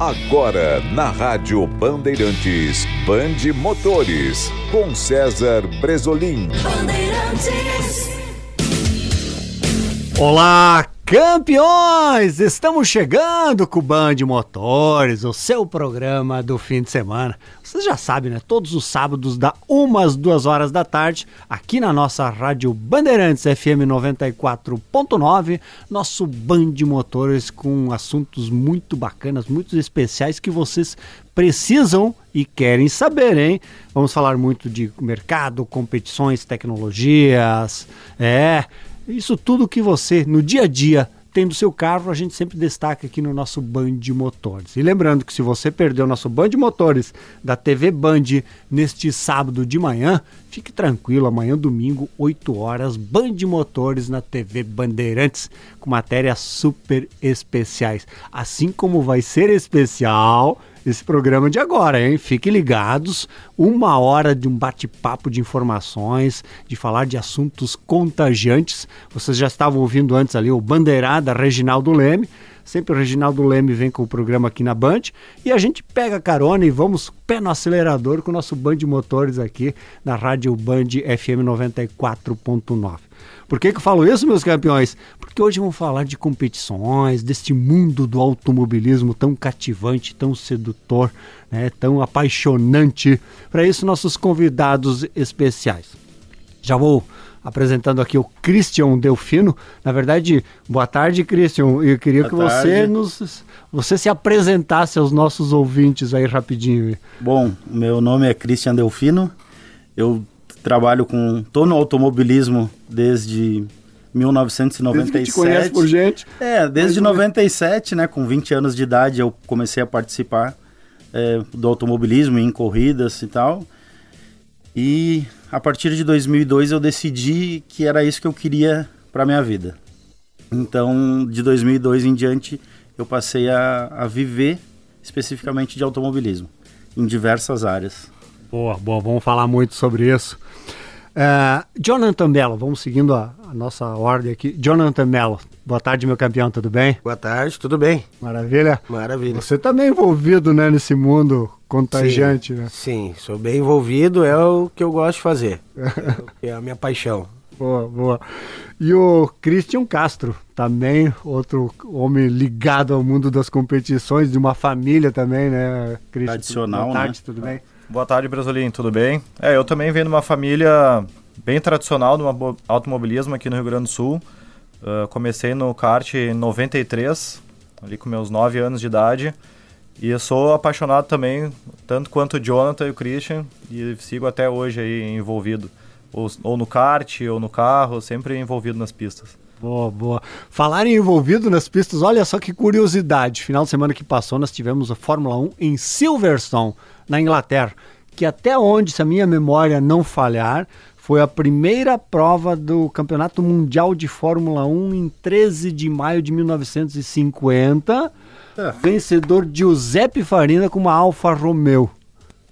Agora, na Rádio Bandeirantes, Bande Motores, com César Bresolim. Olá, Campeões! Estamos chegando com o Band Motores, o seu programa do fim de semana. Vocês já sabem, né? Todos os sábados, da umas duas horas da tarde, aqui na nossa rádio Bandeirantes FM 94.9, nosso Band Motores com assuntos muito bacanas, muito especiais que vocês precisam e querem saber, hein? Vamos falar muito de mercado, competições, tecnologias, é isso tudo que você, no dia a dia, tem do seu carro, a gente sempre destaca aqui no nosso Band Motores. E lembrando que se você perdeu o nosso Band Motores da TV Band neste sábado de manhã, fique tranquilo, amanhã domingo, 8 horas, Band Motores na TV Bandeirantes, com matérias super especiais. Assim como vai ser especial esse programa de agora, hein? Fiquem ligados, uma hora de um bate-papo de informações, de falar de assuntos contagiantes. Vocês já estavam ouvindo antes ali o Bandeirada Reginaldo Leme. Sempre o Reginaldo Leme vem com o programa aqui na Band e a gente pega carona e vamos pé no acelerador com o nosso Band Motores aqui na Rádio Band FM 94.9. Por que, que eu falo isso, meus campeões? Porque hoje vamos falar de competições, deste mundo do automobilismo tão cativante, tão sedutor, né, tão apaixonante. Para isso, nossos convidados especiais. Já vou apresentando aqui o Christian Delfino. Na verdade, boa tarde, Christian. Eu queria boa que tarde. você nos você se apresentasse aos nossos ouvintes aí rapidinho. Bom, meu nome é Christian Delfino. Eu trabalho com. tô no automobilismo desde 1997. Desde que conhece por gente. É, desde Mas, 97, né? Com 20 anos de idade eu comecei a participar é, do automobilismo em corridas e tal. E a partir de 2002 eu decidi que era isso que eu queria para minha vida. Então, de 2002 em diante, eu passei a, a viver especificamente de automobilismo em diversas áreas. Boa, boa, vamos falar muito sobre isso. Uh, Jonathan Mello, vamos seguindo a, a, nossa ordem aqui. Jonathan Mello, boa tarde, meu campeão, tudo bem? Boa tarde, tudo bem. Maravilha? Maravilha. Você também tá envolvido né, nesse mundo contagiante, sim, né? Sim, sou bem envolvido, é o que eu gosto de fazer. é, é a minha paixão. Boa, boa. E o Christian Castro, também outro homem ligado ao mundo das competições, de uma família também, né, Christian? Tradicional, Boa tarde, né? tudo bem? Boa tarde, Brasolim, tudo bem? É, eu também venho de uma família bem tradicional no automobilismo aqui no Rio Grande do Sul. Uh, comecei no kart em 93, ali com meus 9 anos de idade. E sou apaixonado também, tanto quanto o Jonathan e o Christian, e sigo até hoje aí envolvido. Ou, ou no kart, ou no carro, sempre envolvido nas pistas. Boa, boa. Falar em envolvido nas pistas, olha só que curiosidade. Final de semana que passou, nós tivemos a Fórmula 1 em Silverstone na Inglaterra, que até onde, se a minha memória não falhar, foi a primeira prova do Campeonato Mundial de Fórmula 1 em 13 de maio de 1950. É. Vencedor Giuseppe Farina com uma Alfa Romeo.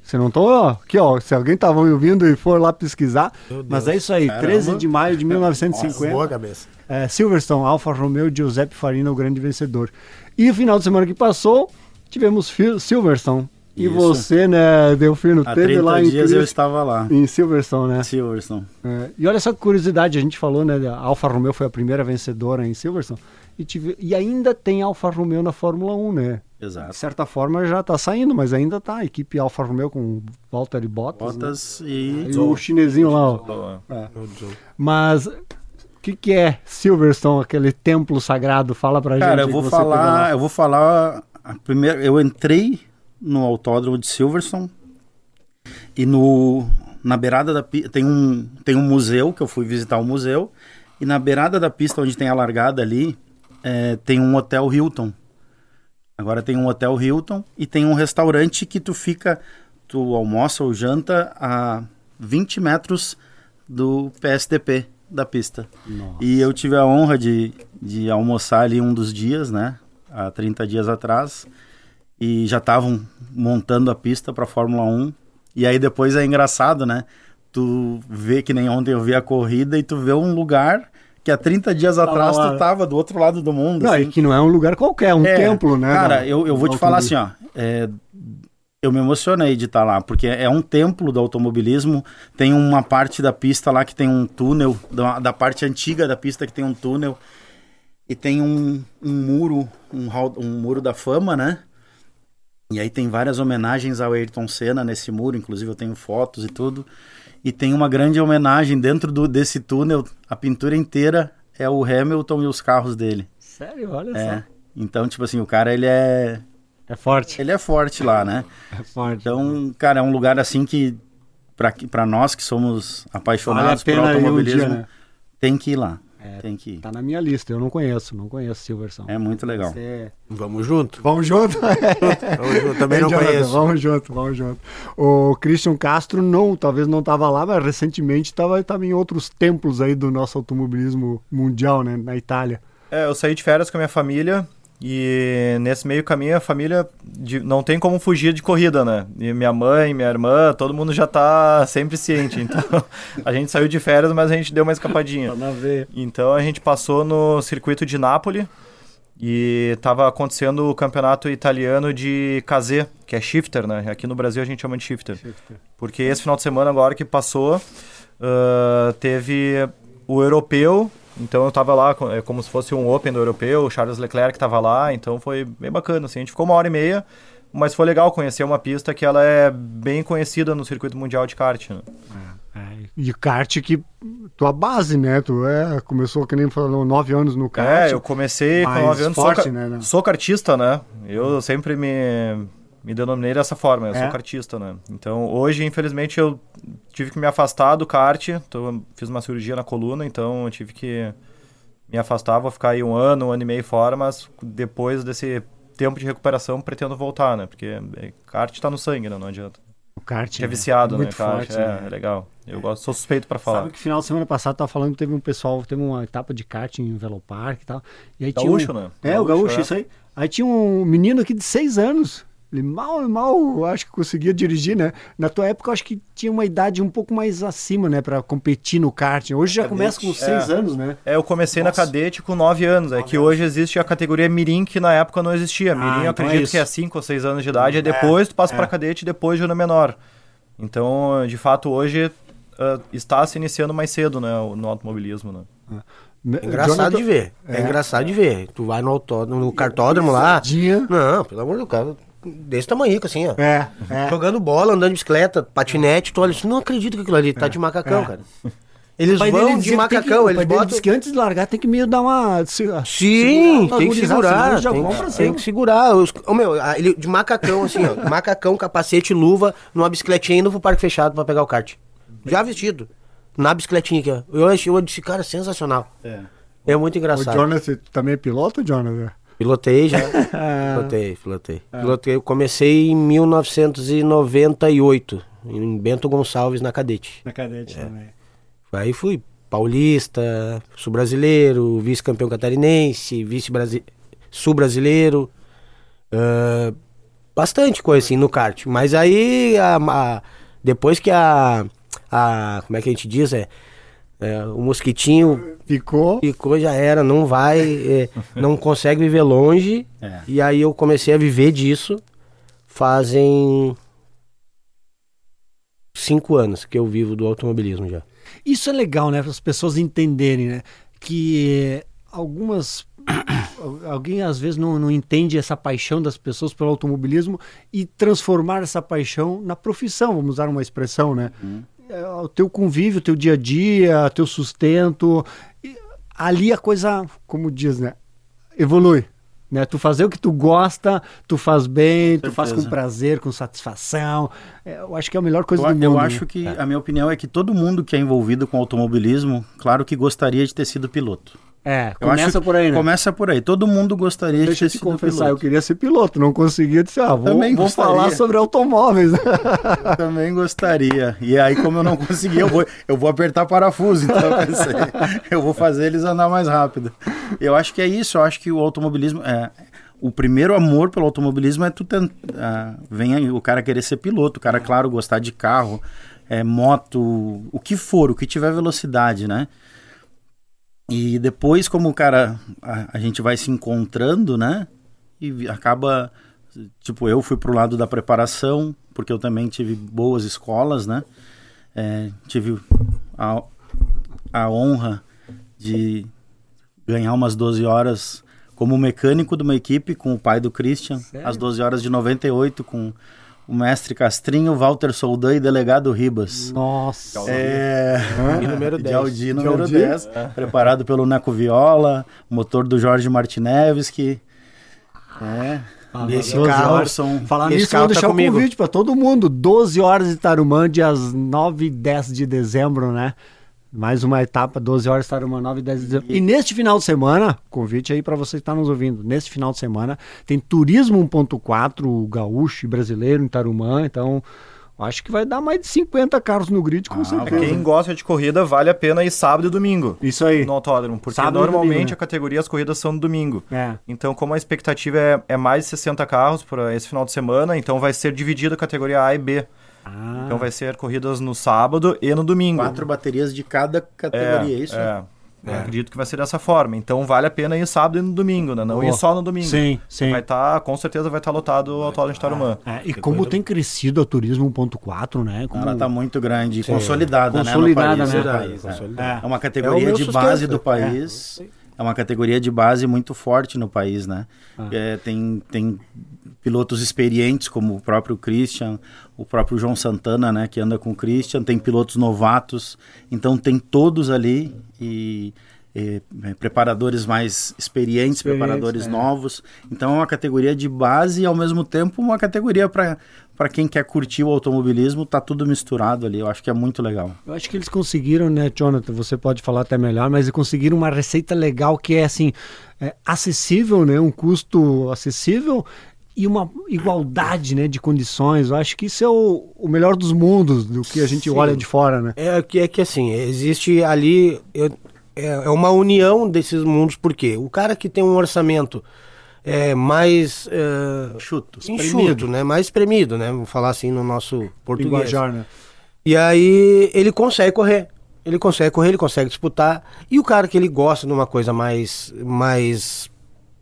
Você não tô. Aqui, ó. Se alguém tava ouvindo e for lá pesquisar. Mas é isso aí, Caramba. 13 de maio de 1950. Nossa, boa cabeça. É, Silverstone, Alfa Romeo, Giuseppe Farina, o grande vencedor. E o final de semana que passou, tivemos Silverstone. E Isso. você, né, Delfino, Há teve lá em dias eu estava lá. Em Silverstone, né? Silverstone. É, e olha só que curiosidade, a gente falou, né, a Alfa Romeo foi a primeira vencedora em Silverstone. E, tive, e ainda tem Alfa Romeo na Fórmula 1, né? Exato. De certa forma já está saindo, mas ainda está a equipe Alfa Romeo com Valtteri Bottas. Né? Bottas né? e... e o chinesinho lá. Ó. É. Mas o que, que é Silverstone, aquele templo sagrado? Fala pra Cara, gente. Cara, eu vou falar, eu vou falar a primeira, eu entrei no autódromo de Silverstone e no na beirada da tem um tem um museu que eu fui visitar o museu e na beirada da pista onde tem a largada ali é, tem um hotel Hilton. Agora tem um hotel Hilton e tem um restaurante que tu fica tu almoça ou janta a 20 metros do PSDP da pista. Nossa. E eu tive a honra de, de almoçar ali um dos dias, né? Há 30 dias atrás e já estavam montando a pista para Fórmula 1. E aí depois é engraçado, né? Tu vê que nem ontem eu vi a corrida e tu vê um lugar que há 30 dias tá atrás tu tava do outro lado do mundo. Não, assim. e que não é um lugar qualquer, um é, templo, né? Cara, eu, eu vou te falar assim, ó. é, eu me emocionei de estar lá, porque é um templo do automobilismo. Tem uma parte da pista lá que tem um túnel, da, da parte antiga da pista que tem um túnel, e tem um, um muro, um, um muro da fama, né? E aí tem várias homenagens ao Ayrton Senna nesse muro, inclusive eu tenho fotos e tudo. E tem uma grande homenagem dentro do, desse túnel, a pintura inteira é o Hamilton e os carros dele. Sério, olha É. Então, tipo assim, o cara ele é só. É forte. ele é forte lá, né? É forte. Então, cara, é um lugar assim que pra nós que somos vale apaixonados por pena ir um automobilismo, dia, né? tem que ir lá. É, Tem que ir. Tá na minha lista, eu não conheço, não conheço Silverson. É muito legal. Você- Vamos junto. Vamos junto? Vamos junto. Também Hein, não Jonathan? conheço. Vamos junto, vamos junto. O Christian Castro não, talvez não estava lá, mas recentemente estava tava em outros templos aí do nosso automobilismo mundial, né, na Itália. É, eu saí de férias com a minha família e nesse meio caminho a família de- não tem como fugir de corrida, né? E minha mãe, minha irmã, todo mundo já tá sempre ciente. Então a gente saiu de férias, mas a gente deu uma escapadinha. Então a gente passou no circuito de Nápoles e estava acontecendo o campeonato italiano de Casé, que é shifter, né? Aqui no Brasil a gente chama de shifter. Porque esse final de semana agora que passou, ah, teve o europeu, então eu tava lá, é como se fosse um Open do europeu, o Charles Leclerc tava lá, então foi bem bacana, assim, a gente ficou uma hora e meia, mas foi legal conhecer uma pista que ela é bem conhecida no circuito mundial de kart, né? É, e kart que tua base, né? Tu é, começou que nem falou, nove anos no kart. É, eu comecei com 9 anos, forte, sou, né, né? sou kartista, né? Eu sempre me, me denominei dessa forma, eu É? sou kartista, né? Então, hoje, infelizmente, eu tive que me afastar do kart, então, fiz uma cirurgia na coluna, então eu tive que me afastar, vou ficar aí um ano, um ano e meio fora, mas depois desse tempo de recuperação, pretendo voltar, né? Porque é, kart tá no sangue, né? Não adianta. O kart Que é viciado, muito né, kart? forte, é, né? é legal. Eu gosto, sou suspeito pra falar. Sabe que final de semana passado tava falando que teve um pessoal, teve uma etapa de kart em Velopark e tal. E aí Gaúcho, tinha um, né? É, o Gaúcho, gaúcho, é. isso aí. Aí tinha um menino aqui de seis anos. Ele mal, mal, acho que conseguia dirigir, né? Na tua época, eu acho que tinha uma idade um pouco mais acima, né? Pra competir no kart. Hoje já começa com seis É. anos, né? É, eu comecei Nossa. na cadete com 9 anos. É que hoje existe a categoria Mirim, que na época não existia. Mirim, Ah, eu então é acredito isso. que é 5 ou 6 anos de idade. e depois tu passa pra cadete e depois de ano menor. Então, de fato, hoje ah, está se iniciando mais cedo, né? o- No automobilismo, né? É engraçado Jonathan- de ver. É. É. engraçado de ver. Tu vai no, autódromo, no cartódromo lá. Não, pelo amor do cara. Desse tamanho, assim, ó. É, é. Jogando bola, andando de bicicleta, patinete, tu olha assim, não acredito que aquilo ali tá de macacão, É. cara. Eles O vão dele de que que- macacão, o eles botam... disse que antes de largar tem que meio dar uma. se- Sim, segurar, tem que segurar, tem, pra tem que segurar. Os, ô, meu, ele de macacão, assim, ó, macacão, capacete, luva, numa bicicletinha indo pro parque fechado pra pegar o kart. Já vestido. Na bicicletinha aqui, ó. Eu, achei- eu disse, cara, sensacional. É. É muito O engraçado. Jonathan, tu também é piloto, Jonathan? Pilotei já. pilotei, pilotei. Pilotei. Eu comecei em 1998, em Bento Gonçalves, na Cadete. Na cadete também. Aí fui paulista, sul-brasileiro, vice-campeão catarinense, vice-brasi- sul-brasileiro. ah, bastante coisa assim no kart. Mas aí, a- a- depois que a, a. Como é que a gente diz? É, é, o mosquitinho Ficou. ficou, já era, não vai, é, não consegue viver longe. É. E aí eu comecei a viver disso fazem cinco anos que eu vivo do automobilismo já. Isso é legal, né? Para as pessoas entenderem, né? Que algumas. Alguém às vezes não, não entende essa paixão das pessoas pelo automobilismo e transformar essa paixão na profissão, vamos usar uma expressão, né? É, o teu convívio, o teu dia a dia, teu sustento. E ali a coisa, como diz, né? Evolui. Né? Tu fazer o que tu gosta, tu faz bem, tu faz com prazer, com satisfação. É, eu acho que é a melhor coisa Eu, do mundo. eu né? acho que a minha opinião é que todo mundo que é envolvido com automobilismo, claro que gostaria de ter sido piloto. É, Eu começa acho- por aí, né? Começa por aí. Todo mundo gostaria Deixa eu de te ter sido confessar, eu piloto. queria ser piloto, não conseguia. Disse, ah, vou, Também vou gostaria. falar sobre automóveis. Também gostaria. E aí, como eu não consegui, eu vou, eu vou apertar parafuso. Então, eu pensei, eu vou fazer eles andar mais rápido. Eu acho que é isso. Eu acho que o automobilismo. É, o primeiro amor pelo automobilismo é tu tentar. vem aí o cara querer ser piloto, o cara, claro, gostar de carro, é, moto, o que for, o que tiver velocidade, né? E depois, como o cara, a, a gente vai se encontrando, né? E acaba Tipo, eu fui pro lado da preparação, porque eu também tive boas escolas, né? É, tive a, a honra de ganhar umas 12 horas como mecânico de uma equipe com o pai do Christian, Sério? às 12 horas de 98, com o mestre Castrinho, Walter Soldan e delegado Ribas. Nossa. É, E número de 10. Audi número Audi? 10, preparado pelo Neco Viola, motor do Jorge Martinevski. É, Ah, Esse 12 carro-. Orson. Falar nisso, eu carro vou tá deixar o comigo. convite para todo mundo. 12 horas de Tarumã, dias 9 e 10 de dezembro, né? Mais uma etapa, 12 horas de Tarumã, 9 e 10 de dezembro. E neste final de semana, convite aí para você que está nos ouvindo. Neste final de semana tem Turismo 1.4, gaúcho e brasileiro em Tarumã. Então, acho que vai dar mais de 50 carros no grid, com Ah, certeza. Quem gosta de corrida, vale a pena ir sábado e domingo Isso aí. no autódromo, porque Sábado normalmente domingo, né? a categoria as corridas são no domingo. É. Então, como a expectativa é, é mais de 60 carros para esse final de semana, então vai ser dividida a categoria A e B. Ah, Então vai ser corridas no sábado e no domingo. Quatro baterias de cada categoria, é, isso? É. Eu acredito que vai ser dessa forma. Então vale a pena ir sábado e no domingo, né? Não Boa. ir só no domingo. Sim, sim. Vai estar, com certeza vai estar lotado o autódromo de Tarumã. É, e como tem crescido a Turismo 1.4, né? Como... Ela está muito grande, consolidada, Consolidada, né? no país, né? país, é. consolidado. É uma É categoria o de base do país. É. uma categoria de base muito forte no país, né? É, tem, tem pilotos experientes, como o próprio Christian, o próprio João Santana, né? Que anda com o Christian. Tem pilotos novatos. Então, tem todos ali e... é, preparadores mais experientes, Experientes, preparadores é. novos. Então é uma categoria de base e ao mesmo tempo uma categoria para para quem quer curtir o automobilismo, tá tudo misturado ali. Eu acho que é muito legal. Eu acho que eles conseguiram, né, Jonathan? Você pode falar até melhor, mas eles conseguiram uma receita legal que é assim é, acessível, né? Um custo acessível e uma igualdade, né, de condições. Eu acho que isso é o, o melhor dos mundos do que a gente Sim. olha de fora, né? É que, é que assim, existe ali. eu- é, é uma união desses mundos, porque o cara que tem um orçamento é, mais. É, Chuto. enxuto, né? Mais espremido, né? Vamos falar assim no nosso português. Linguajar, né? E aí ele consegue correr. Ele consegue correr, ele consegue disputar. E o cara que ele gosta de uma coisa mais. mais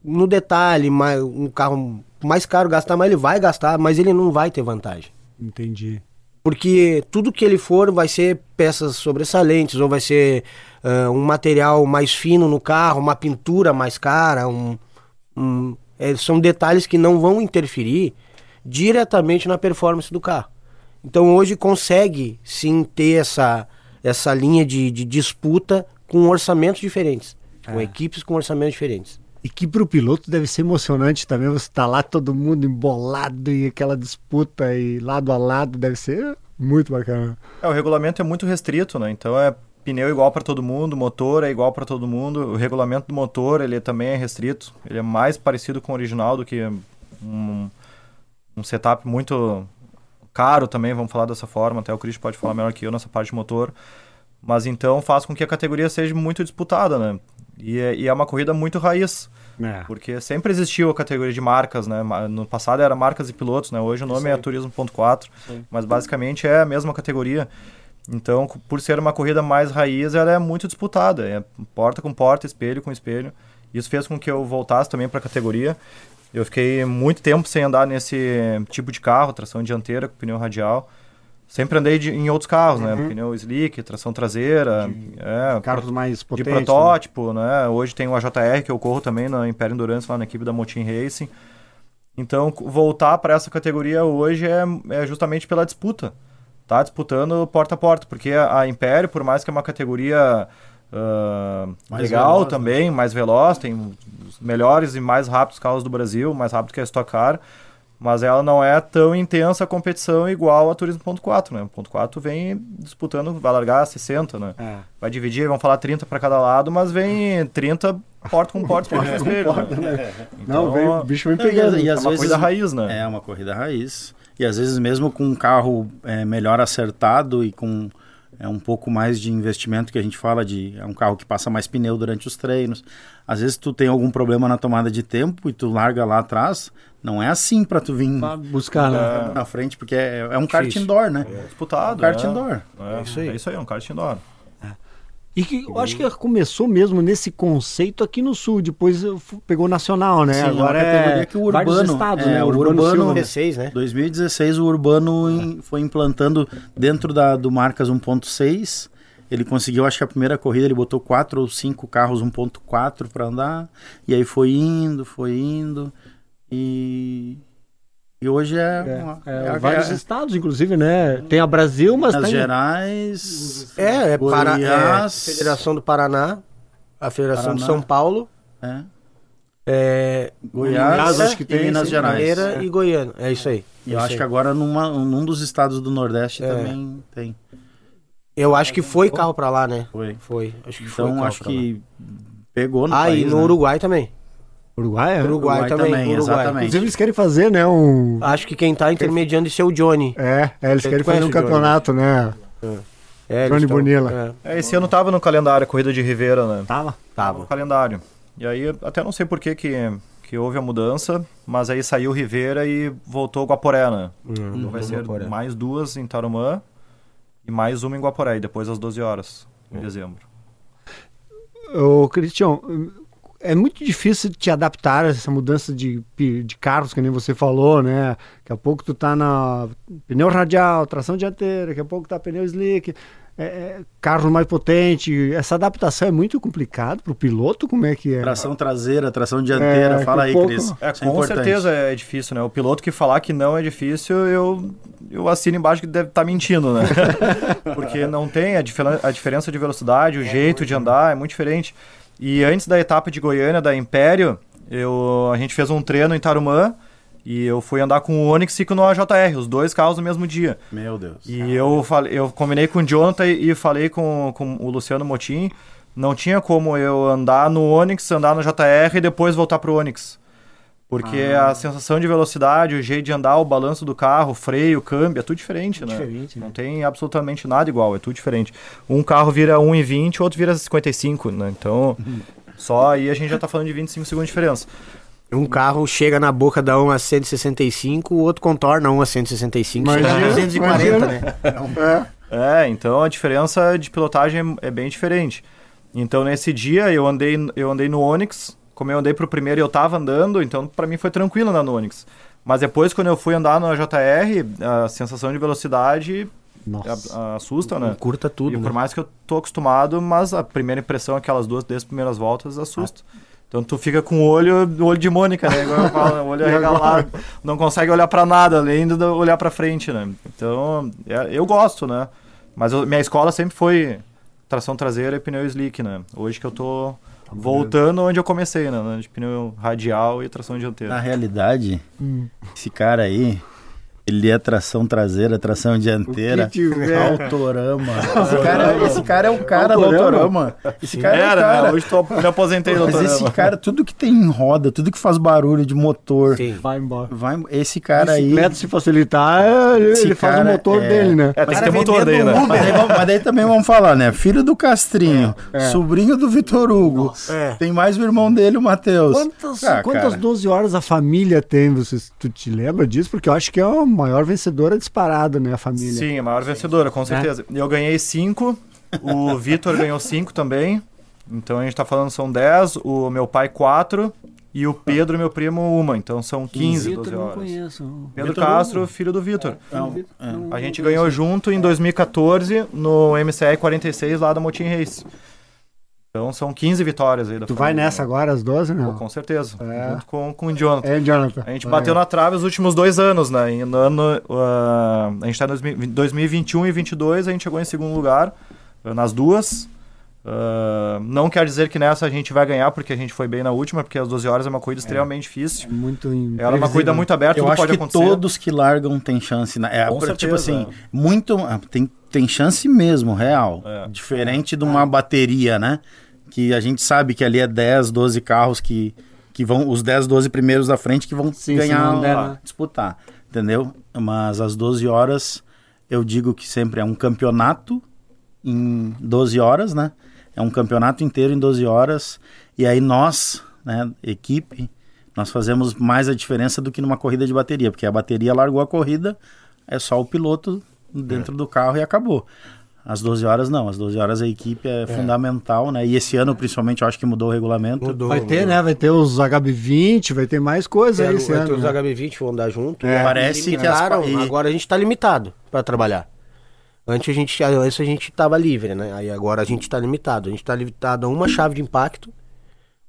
no detalhe, mais, um carro mais caro gastar, mas ele vai gastar, mas ele não vai ter vantagem. Entendi. Porque tudo que ele for vai ser peças sobressalentes, ou vai ser ah, um material mais fino no carro, uma pintura mais cara, um, um- é, são detalhes que não vão interferir diretamente na performance do carro. Então hoje consegue sim ter essa, essa linha de, de disputa com orçamentos diferentes, com equipes com orçamentos diferentes. E que para o piloto deve ser emocionante também você estar lá todo mundo embolado e aquela disputa e lado a lado deve ser muito bacana. É, o regulamento é muito restrito, né? Então é pneu igual para todo mundo, motor é igual para todo mundo. O regulamento do motor ele também é restrito. Ele é mais parecido com o original do que um, um setup muito caro também, vamos falar dessa forma. Até o Chris pode falar melhor que eu nessa parte de motor. Mas então faz com que a categoria seja muito disputada, né? E é, e é uma corrida muito raiz. É. Porque sempre existiu a categoria de marcas, né? No passado era marcas e pilotos, né? Hoje o nome é Turismo.4, mas basicamente é a mesma categoria. Então, por ser uma corrida mais raiz, ela é muito disputada. É porta com porta, espelho com espelho. Isso fez com que eu voltasse também para a categoria. Eu fiquei muito tempo sem andar nesse tipo de carro, tração dianteira com pneu radial. Sempre andei de- em outros carros, né? Pneu slick, tração traseira, é, Carros mais de potentes. né? protótipo, né? Hoje tem o AJR que eu corro também na Império Endurance lá na equipe da Motin Racing. Então, voltar para essa categoria hoje é, é justamente pela disputa. Tá disputando porta a porta, porque a, a Império, por mais que é uma categoria Mais legal veloz, né? também, mais veloz, tem os melhores e mais rápidos carros do Brasil, mais rápido que a Stock Car, mas ela não é tão intensa a competição igual a Turismo.4, né? O ponto 4 vem disputando, vai largar 60, né? É. Vai dividir, vão falar 30 para cada lado, mas vem 30 porta com porta, espelho com espelho. né? Não, Então, vem, o bicho vem Não, e pegando. as- e é às uma vezes- coisa raiz, né? É uma corrida raiz. E às vezes mesmo com um carro é, melhor acertado e com é, um pouco mais de investimento que a gente fala de é um carro que passa mais pneu durante os treinos. Às vezes tu tem algum problema na tomada de tempo e tu larga lá atrás. Não é assim para tu vir Pra buscar, né? na frente, porque é, é um kart indoor, né? Disputado. Um kart né? indoor. É, isso aí. É isso aí, é um kart indoor. E que eu acho que começou mesmo nesse conceito aqui no sul, depois pegou nacional, né? Sim, Agora uma categoria é que o vários urbano- estados, é, né? o Urbano urbano- Silva. 16, né? 2016 o Urbano em- foi implantando dentro da, do Marcas 1.6. Ele conseguiu, acho que a primeira corrida ele botou quatro ou cinco carros 1.4 para andar. E aí foi indo, foi indo. E, e hoje é, uma- É, é- vários é- estados, inclusive, né? Tem a Brasil, mas Minas tem... Gerais. É, é, para, é Goiás. Federação do Paraná, a Federação de Paraná. São Paulo, É, é, Goiás, Goiás, acho que tem, Minas Gerais. Mineira e Goiânia. É isso aí. E eu É acho isso que aí. agora numa, num dos estados do Nordeste É. também tem. Eu acho que foi carro pra lá, né? Foi. Foi. Acho que foi Então carro acho pra lá. que pegou no Ah, país, e no né? Uruguai também. Uruguai, é? Uruguai, Uruguai também. também, Uruguai. exatamente. Inclusive, eles querem fazer, né? Um... Acho que quem tá intermediando isso é o Johnny. É, é, eles Você querem fazer um o Johnny? campeonato, né? É, Johnny eles tão- Bonilla. É, É, esse ano tava no calendário a corrida de Rivera, né? Tava. Tava no calendário. E aí, até não sei por que, que que houve a mudança, mas aí saiu Rivera e voltou Guaporé, né? Então vai ser Guaporé. mais duas em Tarumã e mais uma em Guaporé, e depois às 12 horas, em dezembro. Ô, Cristian, é muito difícil te adaptar a essa mudança de, de carros, que nem você falou, né? Daqui a pouco tu tá na pneu radial, tração dianteira, daqui a pouco tá pneu slick, é, é, carro mais potente. Essa adaptação é muito complicado pro piloto, como é que é? Tração traseira, tração dianteira. É, Fala aí, pouco- Cris. É, é com certeza é difícil, né? O piloto que falar que não é difícil, eu, eu assino embaixo que deve estar mentindo, né? Porque não tem a, diferen- a diferença de velocidade, o jeito de andar é muito diferente. E antes da etapa de Goiânia, da Império, eu, a gente fez um treino em Tarumã e eu fui andar com o Onix e com o AJR, os dois carros no mesmo dia. Meu Deus. E eu, falei, eu combinei com o Jonathan e, e falei com, com o Luciano Motim. Não tinha como eu andar no Onix, andar no JR e depois voltar pro Onix. Porque a sensação de velocidade, o jeito de andar, o balanço do carro, o freio, o câmbio, é tudo diferente, né? Diferente, né? Não tem absolutamente nada igual, é tudo diferente. Um carro vira 1,20, o outro vira 55, né? Então, só aí a gente já tá falando de 25 segundos de diferença. Um carro chega na boca da 1 a 165, o outro contorna 1 a 165, chega a Imagina, 240, imagina. né? É, então a diferença de pilotagem é bem diferente. Então nesse dia eu andei, eu andei no Onix, como eu andei pro primeiro e eu tava andando, então pra mim foi tranquilo andar no Onix. Mas depois quando eu fui andar no JR, a sensação de velocidade Nossa. assusta, né? Curta tudo, e né? por mais que eu tô acostumado, mas a primeira impressão, aquelas duas, dez primeiras voltas, assusta. Então tu fica com o olho, olho de Mônica, né? Igual eu falo, o olho arregalado. Não consegue olhar pra nada, além de olhar pra frente, né? Então, é- eu gosto, né? Mas eu- minha escola sempre foi tração traseira e pneu slick, né? Hoje que eu tô voltando onde eu comecei, né? De pneu radial e tração Na dianteira. realidade, esse cara aí, ele é tração traseira, tração dianteira, O que tiver. autorama. Esse cara, esse cara é o cara do Autorama? autorama. Esse cara é o Era, cara. né? Hoje tô, me aposentei, Mas doutor. esse cara, tudo que tem em roda, tudo que faz barulho de motor, Sim. Vai embora. vai, esse cara aí. Bicicleta, se facilitar, ele, Esse ele faz o motor é- dele, né? É, tem que ter motor vendendo né? Mas daí, mas daí também vamos falar, né? Filho do Castrinho, sobrinho do Vitor Hugo. É. Tem mais o irmão dele, o Matheus. Quantas, Ah, quantas cara. 12 horas a família tem? Você, tu te lembra disso? Porque eu acho que é a maior vencedora disparada, né? A família. Sim, a maior vencedora, É. com certeza. Eu ganhei cinco, o Vitor ganhou cinco também. Então a gente tá falando são 10, o meu pai quatro e o Pedro, meu primo, uma. Então são 15, Vitor 12 eu não horas. conheço. Pedro Vitor Castro, filho do Vitor. Não, é. A gente ganhou junto em 2014 no MCR 46 lá da Motim Race. Então são 15 vitórias aí da Tu vai família. nessa agora, às 12, Pô, não? Com certeza. É. Junto com, com o Jonathan. É, Jonathan. A gente bateu na trave os últimos dois anos, né? E no ano, ah, a gente está em 2021 e 2022, a gente chegou em segundo lugar ah, nas duas. Ah, não quer dizer que nessa a gente vai ganhar, porque a gente foi bem na última, porque as 12 horas é uma corrida extremamente difícil. Muito Ela é uma corrida muito aberta, Eu acho pode que acontecer. todos que largam têm chance. Né? É, Com por- tipo assim, muito. Tem, tem chance mesmo, real. É. Diferente de uma bateria, né? Que a gente sabe que ali é 10, 12 carros que, que vão. Os 10, 12 primeiros da frente que vão Sim, se ganhar, der, né? disputar. Entendeu? Mas às 12 horas, eu digo que sempre é um campeonato em 12 horas, né? É um campeonato inteiro em 12 horas. E aí nós, né, equipe, nós fazemos mais a diferença do que numa corrida de bateria, porque a bateria largou a corrida, é só o piloto dentro do carro e acabou. Às 12 horas não, às 12 horas a equipe é, fundamental, né? E esse ano, principalmente, eu acho que mudou o regulamento. Mudou, Vai ter, mudou. né? Vai ter os HB20, vai ter mais coisa aí Tem, esse vai ano. ter os né? HB20 vão andar junto. É. E Parece que limitaram, e- agora a gente tá limitado pra trabalhar. Antes a gente, antes a gente tava livre, né? Aí agora a gente tá limitado. A gente tá limitado a uma chave de impacto,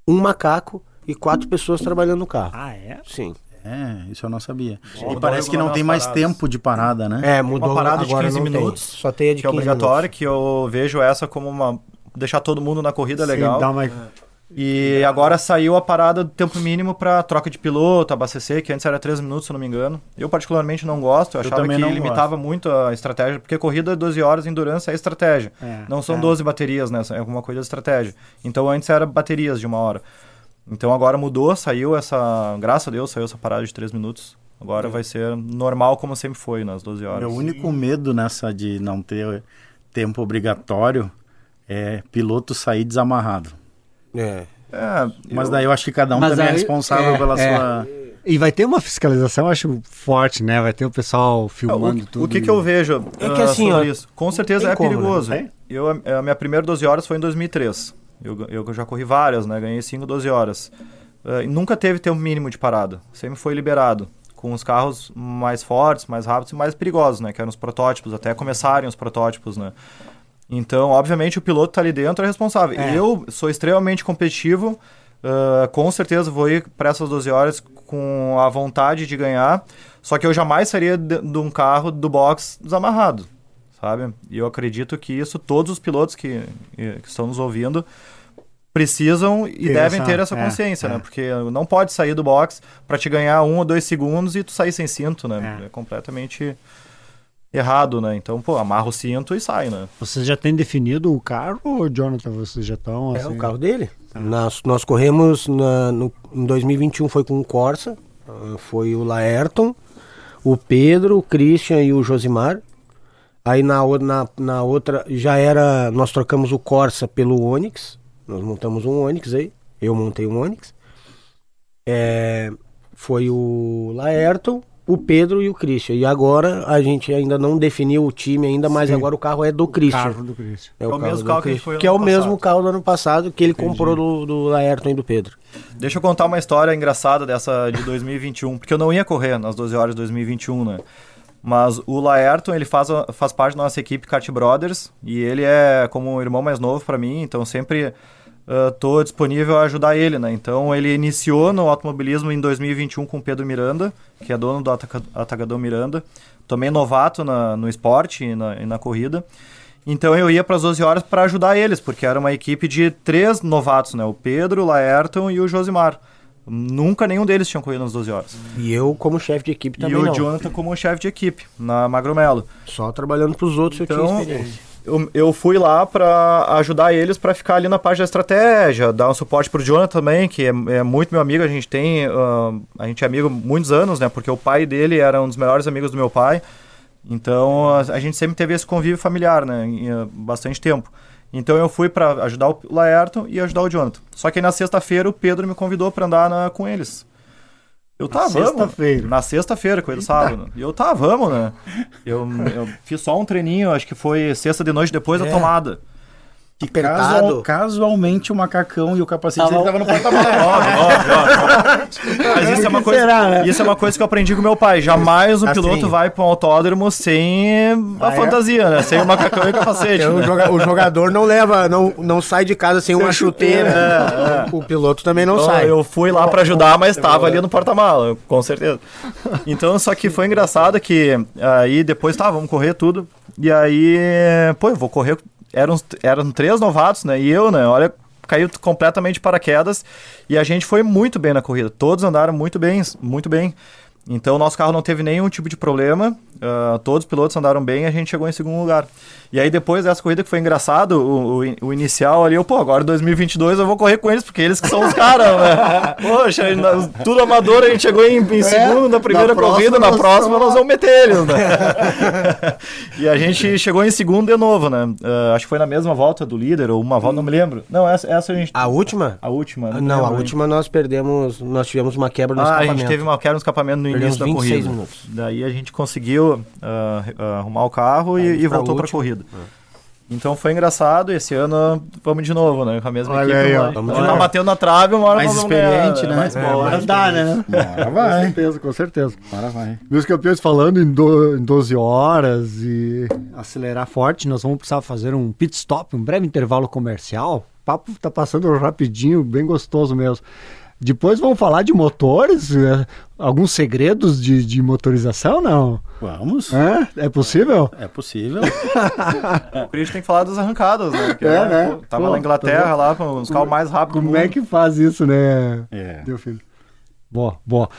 um macaco e quatro pessoas trabalhando no carro. Ah, é? Sim. É, isso eu não sabia. E parece que não tem mais paradas. tempo de parada, né? É, mudou parada de agora 15 não tem. minutos, Só tem a de que é 15 obrigatória, minutos. que eu vejo essa como uma. deixar todo mundo na corrida Sim, legal. dá uma... E agora saiu a parada do tempo mínimo para troca de piloto, abastecer, que antes era 3 minutos, se não me engano. Eu particularmente não gosto, eu Eu achava que limitava muito a estratégia, porque corrida 12 horas, endurance é estratégia. É, não são é. 12 baterias, né? É alguma coisa de estratégia. Então antes era baterias de uma hora. Então agora mudou, saiu essa, graças a Deus, saiu essa parada de 3 minutos. Agora vai ser normal como sempre foi nas 12 horas. Meu único medo nessa de não ter tempo obrigatório é piloto sair desamarrado. É. É, Mas eu- daí eu acho que cada um Mas também é aí- responsável é, pela é. sua. E vai ter uma fiscalização, acho, forte, né? Vai ter o pessoal filmando o, tudo. o que, que eu vejo É que ah, assim, sobre ó, isso? Com certeza é como, né? perigoso. É? Eu, a minha primeira 12 horas foi em 2003. Eu, eu já corri várias, né? Ganhei 5 12 horas. E nunca teve tempo mínimo de parada. Sempre foi liberado. Com os carros mais fortes, mais rápidos e mais perigosos, né? Que eram os protótipos, até começarem os protótipos, né? Então, obviamente, o piloto tá ali dentro é responsável. É. Eu sou extremamente competitivo. ah, com certeza vou ir para essas 12 horas com a vontade de ganhar. Só que eu jamais sairia de, de um carro do box desamarrado, sabe? E eu acredito que isso todos os pilotos que, que estão nos ouvindo precisam e Ter devem essa- ter essa é, consciência, é. né? Porque não pode sair do box para te ganhar um ou dois segundos e tu sair sem cinto, né? É. É, completamente errado, né? Então, pô, amarra o cinto e sai, né? Vocês já têm definido o carro ou, Jonathan, vocês já estão É assim? o carro dele. Nós, nós corremos na- no, em 2021 foi com o Corsa, ah, foi o Laerton, o Pedro, o Christian e o Josimar. Aí na, na, na outra já era. Nós trocamos o Corsa pelo Onix. Nós montamos um Onix aí. Eu montei um Onix. É, foi o Laerton, o Pedro e o Christian. E agora a gente ainda não definiu o time ainda, mas Sim. agora o carro é do Christian. carro do Christian. É o mesmo do carro que a gente Christian, foi ano que é o mesmo passado. carro do ano passado que ele comprou do, do Laerton e do Pedro. Deixa eu contar uma história engraçada dessa de 2021, porque eu não ia correr nas 12 horas de 2021, né? Mas o Laerton, ele faz, faz parte da nossa equipe Kart Brothers e ele é como um irmão mais novo para mim, então sempre ah, tô disponível a ajudar ele, né? Então ele iniciou no automobilismo em 2021 com o Pedro Miranda, que é dono do Ataca- Atagadão Miranda, também novato na- no esporte e na, e na corrida. Então eu ia para as 12 horas para ajudar eles, porque era uma equipe de três novatos, né? O Pedro, o Laerton e o Josimar. Nunca nenhum deles tinha corrido nas 12 horas. E eu, como chefe de equipe, e também o não. Jonathan como chefe de equipe na Magromelo. Só trabalhando pros outros eu Então, tinha experiência. eu, eu fui lá para ajudar eles para ficar ali na parte da estratégia, dar um suporte pro Jonathan também, que é, é muito meu amigo, a gente tem, ah, a gente é amigo muitos anos, né? Porque o pai dele era um dos melhores amigos do meu pai. Então, a, a gente sempre teve esse convívio familiar, né? Em ah, bastante tempo. Então eu fui para ajudar o Laerton e ajudar o Jonathan. Só que aí na sexta-feira o Pedro me convidou para andar na- com eles. Eu tá, vamos. sexta-feira? Na sexta-feira, com ele sábado. E eu tá, vamos, né? Eu, eu fiz só um treininho, acho que foi sexta de noite depois da É. tomada. Que casual- casualmente o macacão e o capacete Tava- dele tava no porta-malas. Óbvio, óbvio, óbvio. Mas isso é uma coisa, Será, né? isso é uma coisa que eu aprendi com meu pai. Jamais um Assim. piloto vai para um autódromo sem a Ah, é? fantasia, né? Sem o macacão e o capacete. Então, o, né? joga- o jogador não leva, não, não sai de casa sem uma chuteira. O, o piloto também não Então, sai. Eu fui lá pra ajudar, mas estava ali no porta-mala, com certeza. Então, só que foi engraçado que aí depois, tá, vamos correr tudo. E aí, pô, eu vou correr. Eram, eram três novatos, né? E eu, né? Olha, caiu completamente paraquedas. E a gente foi muito bem na corrida. Todos andaram muito bem, muito bem. Então, nosso carro não teve nenhum tipo de problema. ah, todos os pilotos andaram bem e a gente chegou em segundo lugar. E aí, depois dessa corrida que foi engraçado, o, o o inicial ali, eu, pô, agora em 2022 eu vou correr com eles, porque eles que são os caras, né? Poxa, tudo amador, a gente chegou em, em segundo na primeira próxima corrida, na próxima nós vamos meter eles, né? e a gente chegou em segundo de novo, né? Ah, acho que foi na mesma volta do líder, ou uma volta, não me lembro. Não, essa, essa a gente... A última? A última, me Não, a última nós perdemos, nós tivemos uma quebra no Ah, a escapamento. gente teve uma quebra no escapamento no Perdemos início da 26 corrida. minutos. Daí a gente conseguiu ah, ah, arrumar o carro e, Aí e pra voltou para a última. Então foi engraçado, esse ano vamos de novo, né? Com a mesma Olha equipe. aí, ó. Vamos tá batendo na trave, uma hora Mais experiente, ganhar, né? mais É, bola. Agora dá, né? Com vai. certeza, com certeza. Agora vai. Meus campeões falando em, do, em 12 horas e acelerar forte, nós vamos precisar fazer um pit stop, um breve intervalo comercial. O papo tá passando rapidinho, bem gostoso mesmo. Depois vamos falar de motores, é, alguns segredos de, de motorização, não? Vamos. É, é possível? É possível. O Christian tem que falar das arrancadas, né? Que, É, né? pô, Tava Pô, na Inglaterra tá lá com os carros mais rápidos do Como mundo. é que faz isso, né? É. Meu filho. Boa, boa.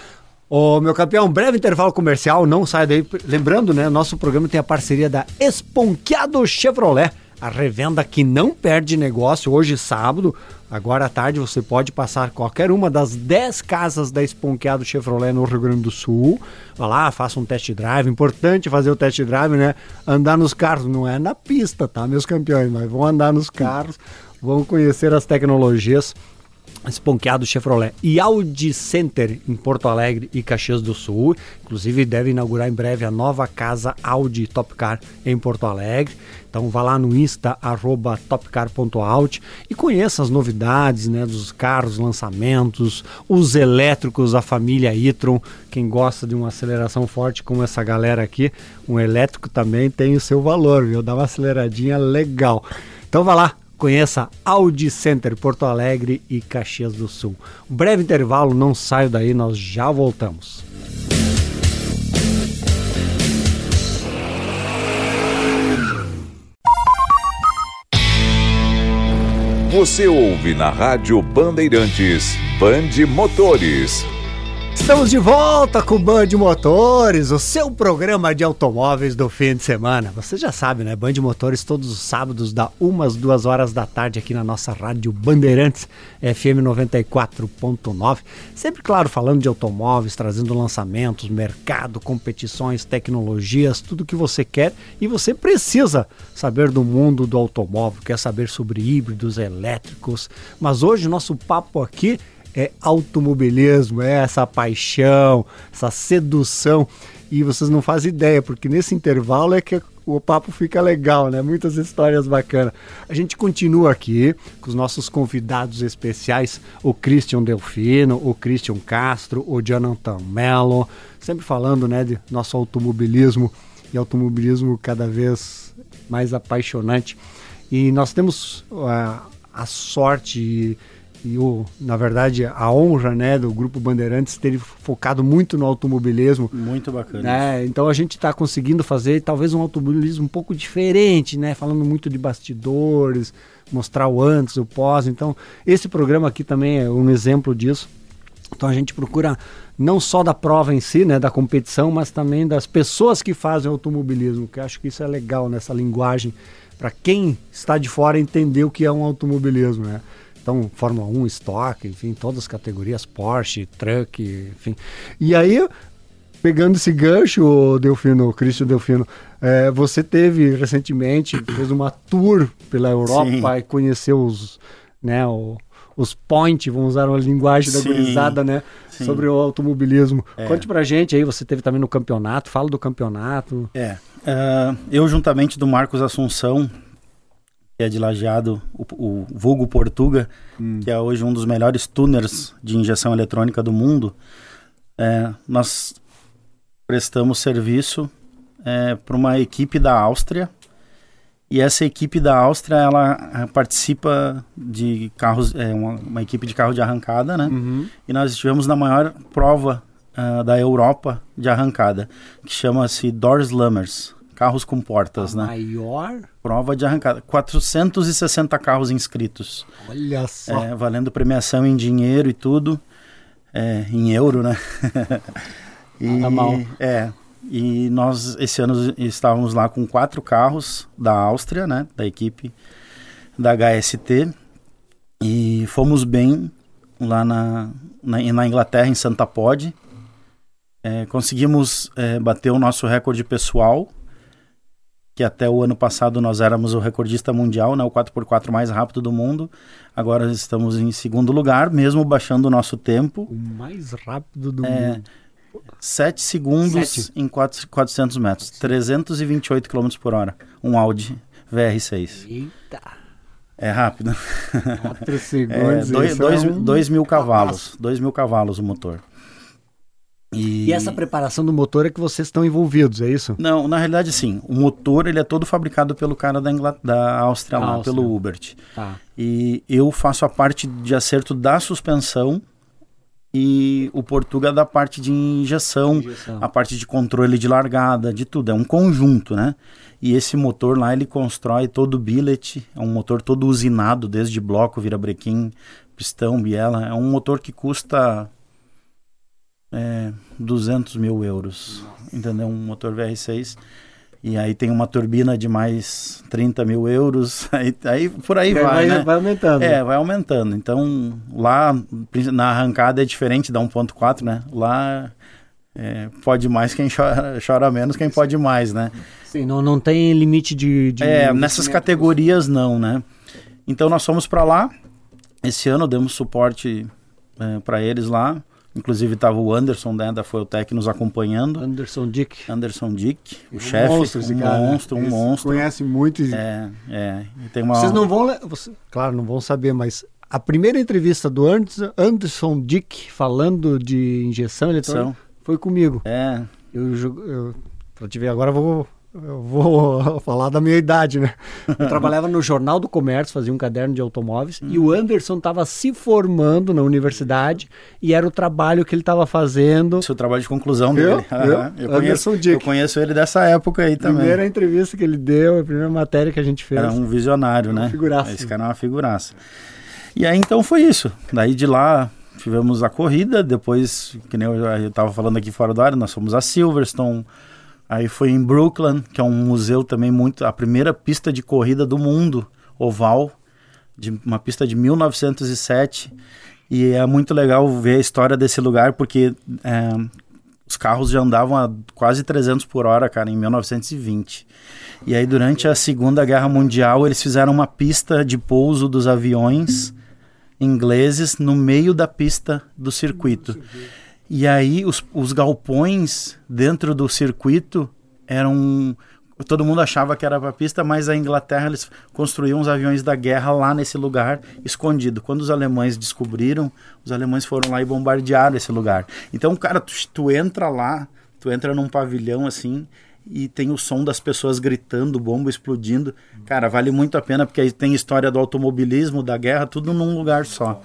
Ô, meu campeão, um breve intervalo comercial, não sai daí. Lembrando, né, nosso programa tem a parceria da Esponqueado Chevrolet, a revenda que não perde negócio. Hoje, sábado, agora à tarde, você pode passar qualquer uma das 10 casas da Esponqueado Chevrolet no Rio Grande do Sul. Vá lá, faça um test drive. Importante fazer o test drive, né? Andar nos carros, não é na pista, tá, meus campeões? Mas vão andar nos carros, vão conhecer as tecnologias. Esponqueado Chevrolet e Audi Center em Porto Alegre e Caxias do Sul. Inclusive deve inaugurar em breve a nova casa Audi Top Car em Porto Alegre. Então vá lá no Insta topcar.audi e conheça as novidades né, dos carros, lançamentos, os elétricos, a família e-tron. Quem gosta de uma aceleração forte como essa galera aqui, um elétrico também tem o seu valor, viu? Dá uma aceleradinha legal. Então vá lá, Conheça Audi Center Porto Alegre e Caxias do Sul. Um breve intervalo, não saio daí, nós já voltamos. Você ouve na Rádio Bandeirantes Band Motores. Estamos de volta com o Band Motores, o seu programa de automóveis do fim de semana. Você já sabe, né? Band Motores todos os sábados, da umas duas horas da tarde, aqui na nossa rádio Bandeirantes, FM 94.9. Sempre, claro, falando de automóveis, trazendo lançamentos, mercado, competições, tecnologias, tudo que você quer e você precisa saber do mundo do automóvel, quer saber sobre híbridos, elétricos. Mas hoje nosso papo aqui é automobilismo, é essa paixão, essa sedução. E vocês não fazem ideia, porque nesse intervalo é que o papo fica legal, né? Muitas histórias bacanas. A gente continua aqui com os nossos convidados especiais, o Christian Delfino, o Christian Castro, o Jonathan Mello, sempre falando, né, de nosso automobilismo e automobilismo cada vez mais apaixonante. E nós temos a, a sorte e, e o, na verdade, a honra, né, do Grupo Bandeirantes ter focado muito no automobilismo. Muito bacana. Né? Então a gente está conseguindo fazer talvez um automobilismo um pouco diferente, né? Falando muito de bastidores, mostrar o antes, o pós. Então esse programa aqui também é um exemplo disso. Então a gente procura não só da prova em si, né, da competição, mas também das pessoas que fazem automobilismo, que eu acho que isso é legal nessa linguagem para quem está de fora entender o que é um automobilismo, né? Então, Fórmula 1, estoque, enfim, todas as categorias, Porsche, truck, enfim. E aí, pegando esse gancho, ô Delfino, Cristian Delfino, é, você teve recentemente, fez uma tour pela Europa Sim. e conheceu os, né, o- os point, vamos usar uma linguagem da gurizada, né, sim. sobre o automobilismo. É. Conte pra gente aí, você teve também no campeonato, fala do campeonato. É. ah, eu, juntamente do Marcos Assunção, que é de Lajeado, o, o vulgo Portuga, que é hoje um dos melhores tuners de injeção eletrônica do mundo, é, nós prestamos serviço para uma equipe da Áustria. E essa equipe da Áustria, ela ah, participa de carros, é uma, uma equipe de carro de arrancada, né? E nós estivemos na maior prova ah, da Europa de arrancada, que chama-se Door Slammers, carros com portas, a né? maior, Prova de arrancada, 460 carros inscritos, olha só. é, valendo premiação em dinheiro e tudo, é, em euro, né? e, Nada mal. É, e nós esse ano estávamos lá com quatro carros da Áustria, né? Da equipe da HST e fomos bem lá na, na, na Inglaterra, em Santa Pod. É, conseguimos é, bater o nosso recorde pessoal, que até o ano passado nós éramos o recordista mundial, né, o 4x4 mais rápido do mundo. Agora estamos em segundo lugar, mesmo baixando o nosso tempo. O mais rápido do É, mundo. 7 segundos Sete. em 4, 400 metros, 328 km por hora. Um Audi VR6. Eita. É rápido. 4 É, segundos. dois, isso dois, é um- dois mil cavalos. Dois mil cavalos o motor. E, E essa preparação do motor é que vocês estão envolvidos, é isso? Não, na realidade sim. O motor ele é todo fabricado pelo cara da, Ingla... da Áustria lá, Áustria. pelo Hubert. Tá. E eu faço a parte de acerto da suspensão e o Portuga da parte de injeção, Injeção. a parte de controle de largada, de tudo. É um conjunto, né? E esse motor lá, ele constrói todo o billet, é um motor todo usinado, desde bloco, virabrequim, pistão, biela. É um motor que custa é, 200 mil euros, entendeu? Um motor VR6. E aí tem uma turbina de mais 30 mil euros, aí, aí por aí vai, vai, né? vai aumentando. É, vai aumentando. Então, lá na arrancada é diferente da 1.4, né? Lá é, pode mais quem chora, chora menos, quem pode mais, né? Sim, não, não tem limite de. de É, nessas categorias não, né? Então nós fomos para lá. Esse ano demos suporte para eles lá. Inclusive estava o Anderson né, da Fueltec nos acompanhando. Anderson Dick. Anderson Dick, o Um chefe, monstro um cara. monstro, um monstro. Conhece muito. É, é. Tem uma... Vocês não vão. claro, não vão saber, mas a primeira entrevista do Anderson, Anderson Dick falando de injeção eletrônica foi comigo. É, Eu, eu, pra te ver, agora eu vou, eu vou falar da minha idade, né? Eu trabalhava no Jornal do Comércio, fazia um caderno de automóveis, e o Anderson estava se formando na universidade e era o trabalho que ele estava fazendo. seu trabalho de conclusão dele. Viu? Aham. Eu, conheço, Dick. eu conheço ele dessa época aí também. Primeira entrevista que ele deu, a primeira matéria que a gente fez. Era um visionário, Uma né? figuraça. Esse cara é uma figuraça. E aí então foi isso. Daí de lá tivemos a corrida, depois, que nem eu já estava falando aqui fora do ar, nós fomos a Silverstone. Aí foi em Brooklyn, que é um museu também muito. a primeira pista de corrida do mundo, oval, de uma pista de 1907. E é muito legal ver a história desse lugar, porque é, os carros já andavam a quase 300 por hora, cara, em 1920. E aí, durante a Segunda Guerra Mundial, eles fizeram uma pista de pouso dos aviões ingleses no meio da pista do circuito. E aí, os, os galpões dentro do circuito eram. Todo mundo achava que era para pista, mas a Inglaterra eles construíam os aviões da guerra lá nesse lugar, escondido. Quando os alemães descobriram, os alemães foram lá e bombardearam esse lugar. Então, cara, tu, tu entra lá, tu entra num pavilhão assim, e tem o som das pessoas gritando, bomba explodindo. Cara, vale muito a pena porque aí tem história do automobilismo, da guerra, tudo num lugar só.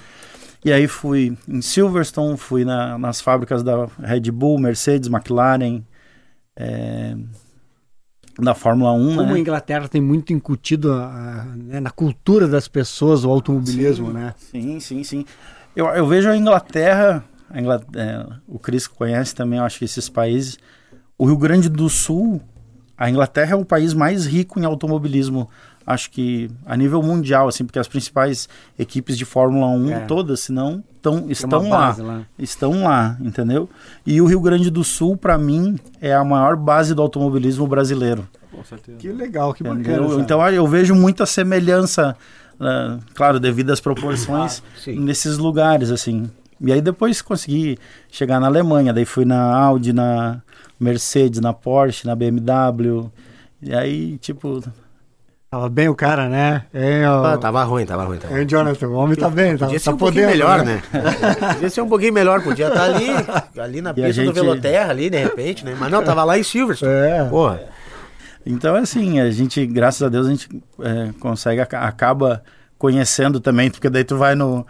E aí fui em Silverstone, fui na- nas fábricas da Red Bull, Mercedes, McLaren, é, da Fórmula 1, Como a né? Inglaterra tem muito incutido ah, né, na cultura das pessoas o automobilismo, né? Sim, sim, sim. Eu, eu vejo a Inglaterra, a Ingla- é, o Cris conhece também, eu acho que esses países. O Rio Grande do Sul, a Inglaterra é o país mais rico em automobilismo, acho que a nível mundial, assim, porque as principais equipes de Fórmula 1, É. todas, se não, tão, estão lá. lá. Estão lá, entendeu? E o Rio Grande do Sul, para mim, é a maior base do automobilismo brasileiro. Com certeza. Que legal, que bacana. Então eu vejo muita semelhança, ah, claro, devido às proporções, sim. nesses lugares, assim. E aí depois consegui chegar na Alemanha, daí fui na Audi, na Mercedes, na Porsche, na BMW. E aí, tipo, Tava bem o cara, né? É, ó, Ah, tava ruim, tava ruim. Tava. é, Jonathan, o homem tá bem, tá, Podia ser tá um pouquinho podendo. melhor, né? Podia ser um pouquinho melhor, podia estar ali, ali na pista do gente- Veloterra, ali, de repente, né? Mas não, tava lá em Silverstone. É. Porra. Então, assim, a gente, graças a Deus, a gente é, consegue, aca- acaba conhecendo também, porque daí tu vai no,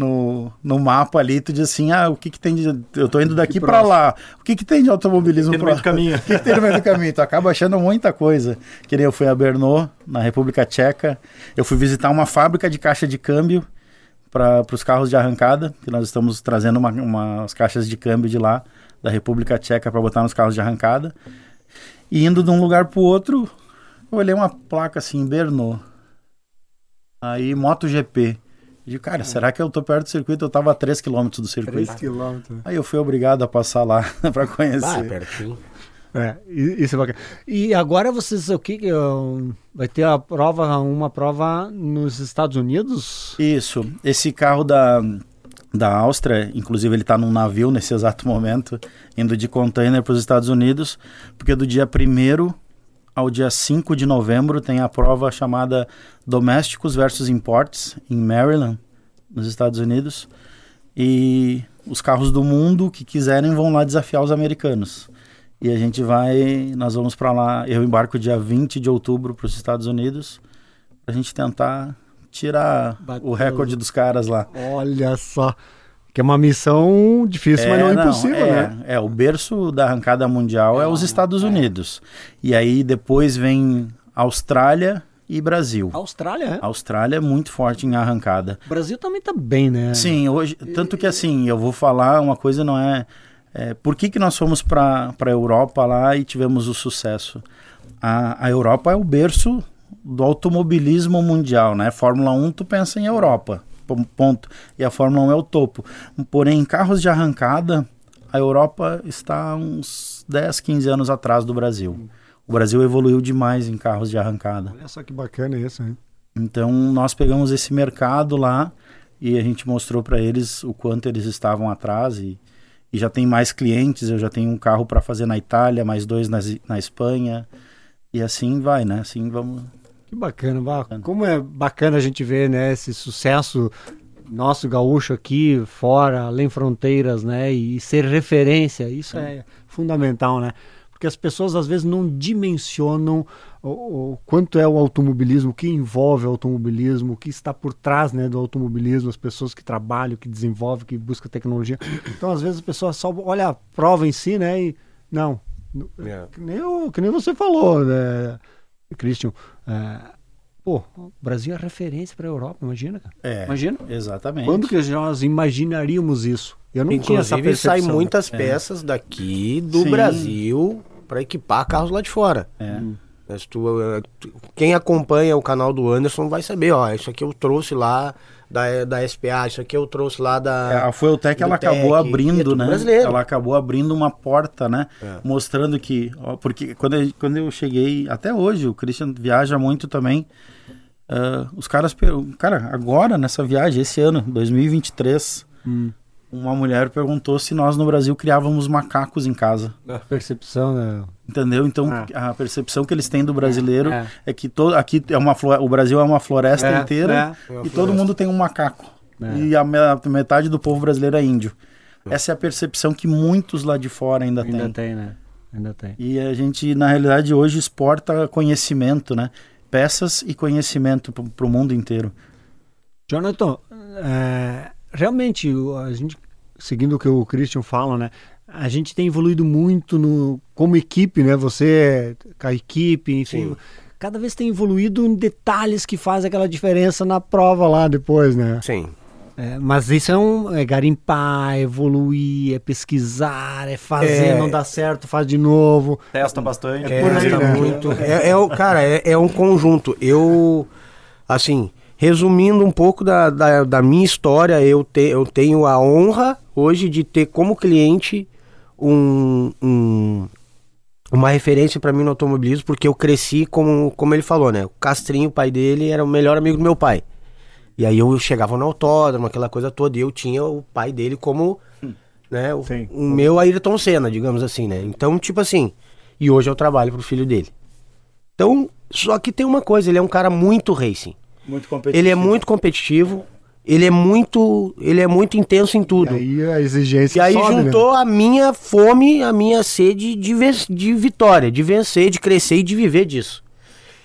no, no mapa ali tu diz assim, ah, o que que tem de... Eu tô indo daqui pra lá, o que que tem de automobilismo Tem no pra- meio do caminho. O que, que tem no meio do caminho? Tu acaba achando muita coisa. Que nem eu fui a Brno, na República Tcheca, eu fui visitar uma fábrica de caixa de câmbio para os carros de arrancada, que nós estamos trazendo uma, umas caixas de câmbio de lá, da República Tcheca, para botar nos carros de arrancada. E indo de um lugar pro outro, eu olhei uma placa assim, Brno. Aí, MotoGP. E, cara, será que eu tô perto do circuito? Eu tava a 3 km do 3 circuito. quilômetros. Aí eu fui obrigado a passar lá para conhecer. Ah, pertinho. É, isso é bacana. E agora vocês, o que vai ter a prova, uma prova nos Estados Unidos? Isso. Esse carro da, da Áustria, inclusive ele está num navio nesse exato momento, indo de container para os Estados Unidos, porque do dia 1 ao dia 5 de novembro tem a prova chamada Domésticos versus Imports em Maryland, nos Estados Unidos. E os carros do mundo que quiserem vão lá desafiar os americanos. E a gente vai, nós vamos para lá, eu embarco dia 20 de outubro para os Estados Unidos, para a gente tentar tirar Bateu. o recorde dos caras lá. Olha só. Que é uma missão difícil, mas não é impossível, é, né? É, o berço da arrancada mundial é os Estados Unidos. E aí depois vem Austrália e Brasil. Austrália, é? Austrália é muito forte em arrancada. O Brasil também tá bem, né? Sim, hoje, tanto que assim, eu vou falar uma coisa não é, é por que, que nós fomos para a Europa lá e tivemos o sucesso? A, a Europa é o berço do automobilismo mundial, né? Fórmula 1 tu pensa em Europa, ponto. E a Fórmula 1 é o topo. Porém, em carros de arrancada, a Europa está uns 10, 15 anos atrás do Brasil. O Brasil evoluiu demais em carros de arrancada. Olha só que bacana isso, hein? Então nós pegamos esse mercado lá e a gente mostrou para eles o quanto eles estavam atrás e, e já tem mais clientes. Eu já tenho um carro para fazer na Itália, mais dois na, na Espanha e assim vai, né? Assim vamos. Que bacana, Vá. Como é bacana a gente ver, né, esse sucesso nosso gaúcho aqui, fora, além fronteiras, né, e ser referência, isso é fundamental, né? Porque as pessoas às vezes não dimensionam o, o quanto é o automobilismo, o que envolve o automobilismo, o que está por trás, né, do automobilismo, as pessoas que trabalham, que desenvolvem, que buscam tecnologia. Então, às vezes a pessoa só olha a prova em si, né, e não, É. que nem, o- que nem você falou, né, Christian? É, pô, o Brasil é referência para a Europa, imagina, cara. É, Imagina. exatamente. Quando que nós imaginaríamos isso? Eu não tinha essa Inclusive, sai percepção. muitas peças daqui do Sim. Brasil para equipar carros lá de fora. É. Eh, tu- quem acompanha o canal do Anderson vai saber, ó, isso aqui eu trouxe lá da, da SPA, isso aqui eu trouxe lá É, da... a Fueltech do ela Tec, acabou é abrindo, tudo né? brasileiro. Ela acabou abrindo uma porta, né? É. Mostrando que, ó, porque quando eu, quando eu cheguei, até hoje, o Christian viaja muito também. ah, os caras, cara, agora nessa viagem, esse ano, 2023, Hum. Uma mulher perguntou se nós no Brasil criávamos macacos em casa. Percepção, né? Entendeu? Então Ah. a percepção que eles têm do brasileiro É. é, que todo, aqui é uma o Brasil é uma floresta É, inteira é. É e todo mundo tem um macaco. É. E a, me- a metade do povo brasileiro é índio. Essa é a percepção que muitos lá de fora ainda, Ainda têm. tem, né? Ainda tem. E a gente, na realidade, hoje exporta conhecimento, né? Peças e conhecimento para o mundo inteiro. Jonathan, é, realmente, a gente, seguindo o que o Christian fala, né? A gente tem evoluído muito no, como equipe, né? Você com a equipe, enfim. Sim. Cada vez tem evoluído em detalhes que fazem aquela diferença na prova lá depois, né? Sim. É, mas isso é, um, é garimpar, é evoluir, é pesquisar, é fazer, É. não dá certo, faz de novo. Testa bastante. É tá né? muito. É, é o, cara, é, é um conjunto. Eu, assim, resumindo um pouco da, da, da minha história, eu, te, eu tenho a honra hoje de ter como cliente um, um- uma referência para mim no automobilismo, porque eu cresci como, como ele falou, né? O Castrinho, o pai dele, era o melhor amigo do meu pai. E aí eu chegava no autódromo, aquela coisa toda, e eu tinha o pai dele como, né, o, Sim. o meu Ayrton Senna, digamos assim, né? Então, tipo assim, e hoje eu trabalho pro filho dele. Então, só que tem uma coisa, ele é um cara muito racing. Muito competitivo. Ele é muito competitivo, ele é muito, ele é muito intenso em tudo. E aí a exigência E aí sobe, né? juntou a minha fome, a minha sede de, de vitória, de vencer, de crescer e de viver disso.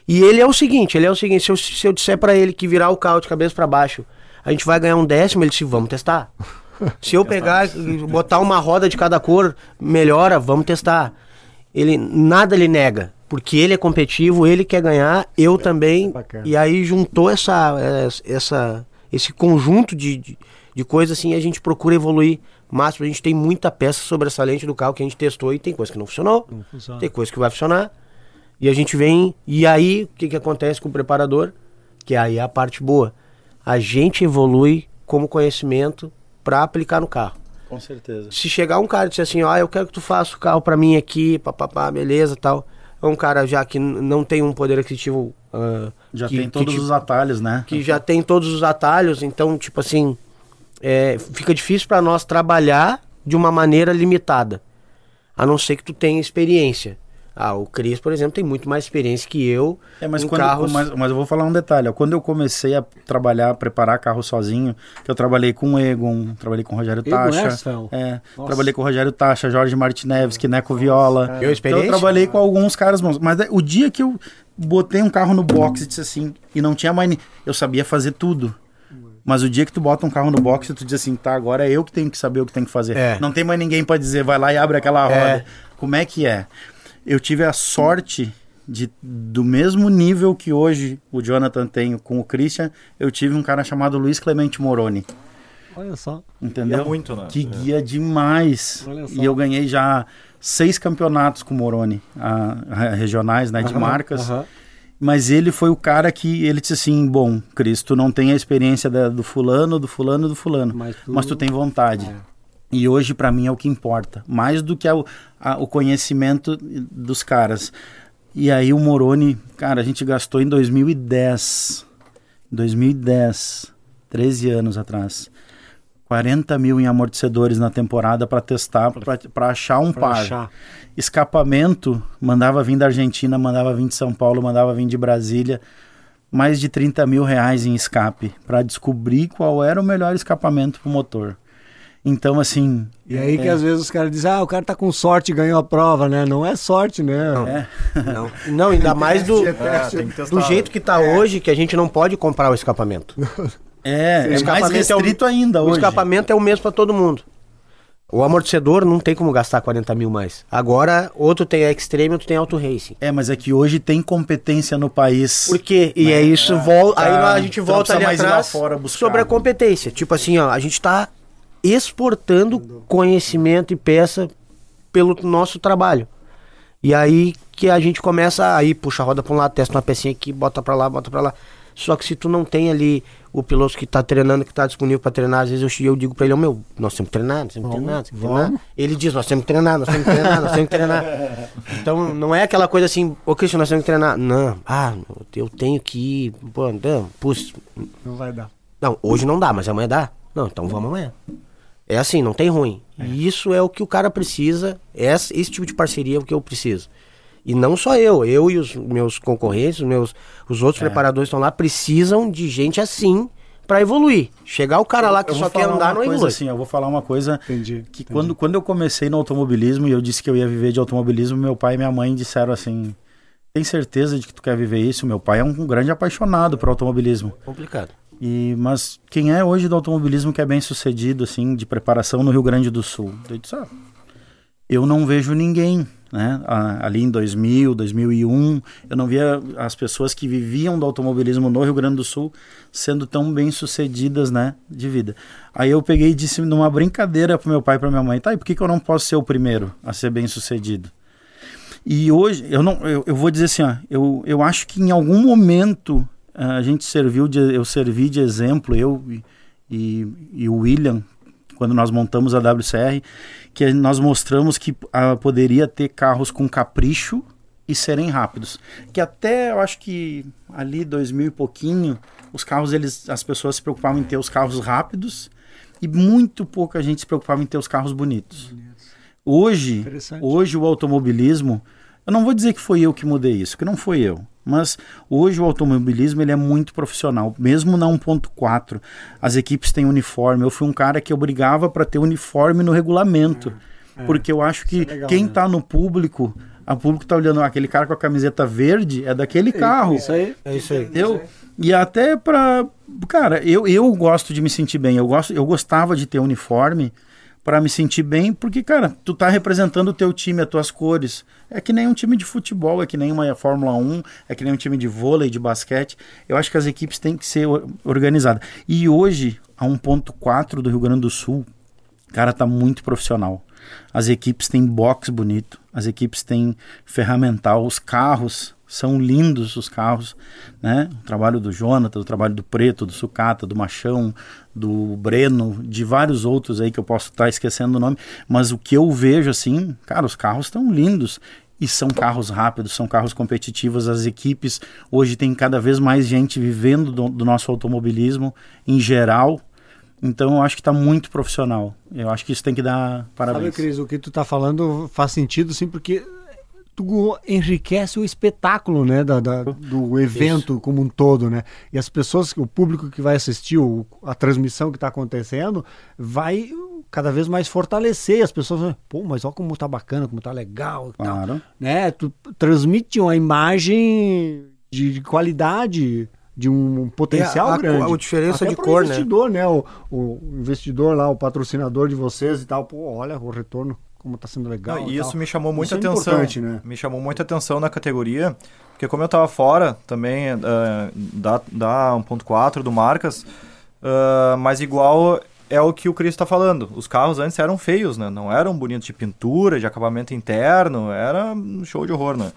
E ele é o seguinte, ele é o seguinte, se eu, se eu disser pra ele que virar o carro de cabeça pra baixo, a gente vai ganhar um décimo, ele disse, vamos testar. Se eu pegar e botar uma roda de cada cor, melhora, vamos testar. Ele nada ele nega, porque ele é competitivo, ele quer ganhar, eu também. Bacana. E aí juntou essa essa esse conjunto de, de, de coisas assim, a gente procura evoluir mais, a gente tem muita peça sobressalente do carro que a gente testou e tem coisa que não funcionou, Não funciona. tem coisa que vai funcionar. E a gente vem, e aí o que, que acontece com o preparador? Que aí é a parte boa. A gente evolui como conhecimento para aplicar no carro. Com certeza. Se chegar um cara e disser assim, ó, eu quero que tu faça o carro para mim aqui, papapá, beleza, tal. É um cara já que não tem um poder aquisitivo ah, Já que- tem que todos te- os atalhos, né? que já tem todos os atalhos, então, tipo assim, é, fica difícil para nós trabalhar de uma maneira limitada. A não ser que tu tenha experiência. Ah, o Cris, por exemplo, tem muito mais experiência que eu É, mas, em quando, carros. mas, mas eu vou falar um detalhe. ó. Quando eu comecei a trabalhar, a preparar carro sozinho, que eu trabalhei com o Egon, trabalhei com o Rogério Egon Tacha. É, Nossa. trabalhei com o Rogério Tacha, Jorge Martinez, Neco Viola. Eu Então eu experiência? trabalhei com alguns caras bons. Mas daí, o dia que eu botei um carro no box e disse assim, e não tinha mais. Eu sabia fazer tudo. Mas o dia que tu bota um carro no box e tu diz assim, tá, agora é eu que tenho que saber o que tem que fazer. É. Não tem mais ninguém pra dizer, vai lá e abre aquela roda. É. Como é que é? Eu tive a sorte de, do mesmo nível que hoje o Jonathan tem com o Christian, eu tive um cara chamado Luiz Clemente Moroni. Olha só. Entendeu? É muito, né? Que guia demais. Olha só. E eu ganhei já seis campeonatos com o Moroni, a- a- regionais, né, de Aham, marcas. aham. Mas ele foi o cara que ele disse assim: bom, Cris, tu não tem a experiência da- do fulano, do fulano, do fulano, Mas mas tu- tu, tem vontade. É. E hoje pra mim é o que importa, mais do que a- a- o conhecimento dos caras. E aí o Moroni, cara, a gente gastou em 2010, 2010, 13 anos atrás, 40 mil em amortecedores na temporada pra testar, pra- pra achar um par. achar. Escapamento, mandava vir da Argentina, mandava vir de São Paulo, mandava vir de Brasília. Mais de 30 mil reais em escape para descobrir qual era o melhor escapamento pro motor. Então, assim. E aí que é, às vezes os caras dizem, ah, o cara tá com sorte e ganhou a prova, né? Não é sorte, né? é, Não, não, ainda mais do, É, que testar. do jeito que tá hoje, que a gente não pode comprar o escapamento. é, é mais escapamento é o- restrito ainda O hoje. escapamento é o mesmo para todo mundo. O amortecedor não tem como gastar 40 mil mais. Agora, outro tem a Extreme, outro tem Auto Racing. É, mas é que hoje tem competência no país. Por quê? E é isso, vol- aí tá. a gente não volta ali mais atrás fora buscar. sobre a competência. Tipo assim, ó, a gente tá exportando conhecimento e peça pelo nosso trabalho. E aí que a gente começa aí puxa a roda para um lado, testa uma pecinha aqui, bota para lá, bota para lá. Só que se tu não tem ali o piloto que tá treinando, que tá disponível para treinar, às vezes eu, eu digo para ele, ô meu, nós temos que treinar, nós temos que treinar, nós temos que treinar. Ele diz, nós temos que treinar, nós temos que treinar, nós temos que treinar. Então não é aquela coisa assim, ô Cristian, nós temos que treinar. Não, ah, eu tenho que ir, pô, não, pus, Não vai dar. não, hoje não dá, mas amanhã dá. Não, então vamos amanhã. É assim, não tem ruim. E isso é o que o cara precisa, esse, esse tipo de parceria é o que eu preciso. E não só eu, eu e os meus concorrentes, os meus os outros preparadores que estão lá precisam de gente assim pra evoluir. Chegar o cara lá que Eu só quer andar não coisa evolui. assim, eu vou falar uma coisa Entendi. que entendi. quando, quando eu comecei no automobilismo e eu disse que eu ia viver de automobilismo, meu pai e minha mãe disseram assim: "Tem certeza de que tu quer viver isso?" Meu pai é um grande apaixonado por automobilismo. Complicado. E mas quem é hoje do automobilismo que é bem sucedido assim de preparação no Rio Grande do Sul? Eu disse, ah, eu não vejo ninguém, né? Ali em 2000, 2001, eu não via as pessoas que viviam do automobilismo no Rio Grande do Sul sendo tão bem sucedidas, né, de vida. Aí eu peguei e disse numa brincadeira pro meu pai e pra minha mãe, tá, e por que, que eu não posso ser o primeiro a ser bem sucedido? E hoje, eu não, eu, eu vou dizer assim, ó, eu, eu acho que em algum momento a gente serviu de, eu servi de exemplo, eu e, e, o William, quando nós montamos a WCR, que nós mostramos que ah, poderia ter carros com capricho e serem rápidos. Que até eu acho que ali 2000 e pouquinho, os carros eles as pessoas se preocupavam em ter os carros rápidos e muito pouca gente se preocupava em ter os carros bonitos. Hoje, hoje o automobilismo, eu não vou dizer que foi eu que mudei isso, que não foi eu. Mas hoje o automobilismo ele é muito profissional, mesmo na 1.4. As equipes têm uniforme. Eu fui um cara que obrigava para ter uniforme no regulamento. porque eu acho que é legal, quem né? está no público, a público tá olhando "Ah, aquele cara com a camiseta verde, é daquele carro. Isso aí. É isso aí. Eu, e até pra. Cara, eu, eu gosto de me sentir bem. Eu, gosto, eu gostava de ter uniforme para me sentir bem, porque, cara, tu tá representando o teu time, as tuas cores. É que nem um time de futebol, é que nem uma Fórmula 1, é que nem um time de vôlei, de basquete. Eu acho que as equipes têm que ser or- organizadas. E hoje, a 1.4 do Rio Grande do Sul, cara, tá muito profissional. As equipes têm box bonito, as equipes têm ferramental, os carros são lindos os carros, né? O trabalho do Jonathan, o trabalho do Preto, do Sucata, do Machão, do Breno, de vários outros aí que eu posso estar esquecendo o nome, mas o que eu vejo assim, cara, os carros estão lindos e são carros rápidos, são carros competitivos, as equipes hoje tem cada vez mais gente vivendo do, do nosso automobilismo em geral, então eu acho que está muito profissional. Eu acho que isso tem que dar Sabe, parabéns. Cris, o que tu tá falando faz sentido, sim, porque tu enriquece o espetáculo, né, da, da- do evento como um todo, né? E as pessoas, o público que vai assistir o- a transmissão que está acontecendo, vai cada vez mais fortalecer. As pessoas vão, pô, mas olha como tá bacana, como tá legal e tal. Claro. Né? Tu transmite uma imagem de, de qualidade, de um potencial É, a- a- grande. a diferença Até de cor, né? investidor, né? O, o investidor lá, o patrocinador de vocês e tal, pô, olha o retorno, como tá sendo legal. Não, e isso tal. me chamou muita Isso é atenção. importante, né? Me chamou muita atenção na categoria, porque como eu tava fora também eh, da, da 1.4 do Marcas, ah, mas igual é o que o Cris está falando. Os carros antes eram feios, né? Não eram bonitos de pintura, de acabamento interno, era um show de horror, né?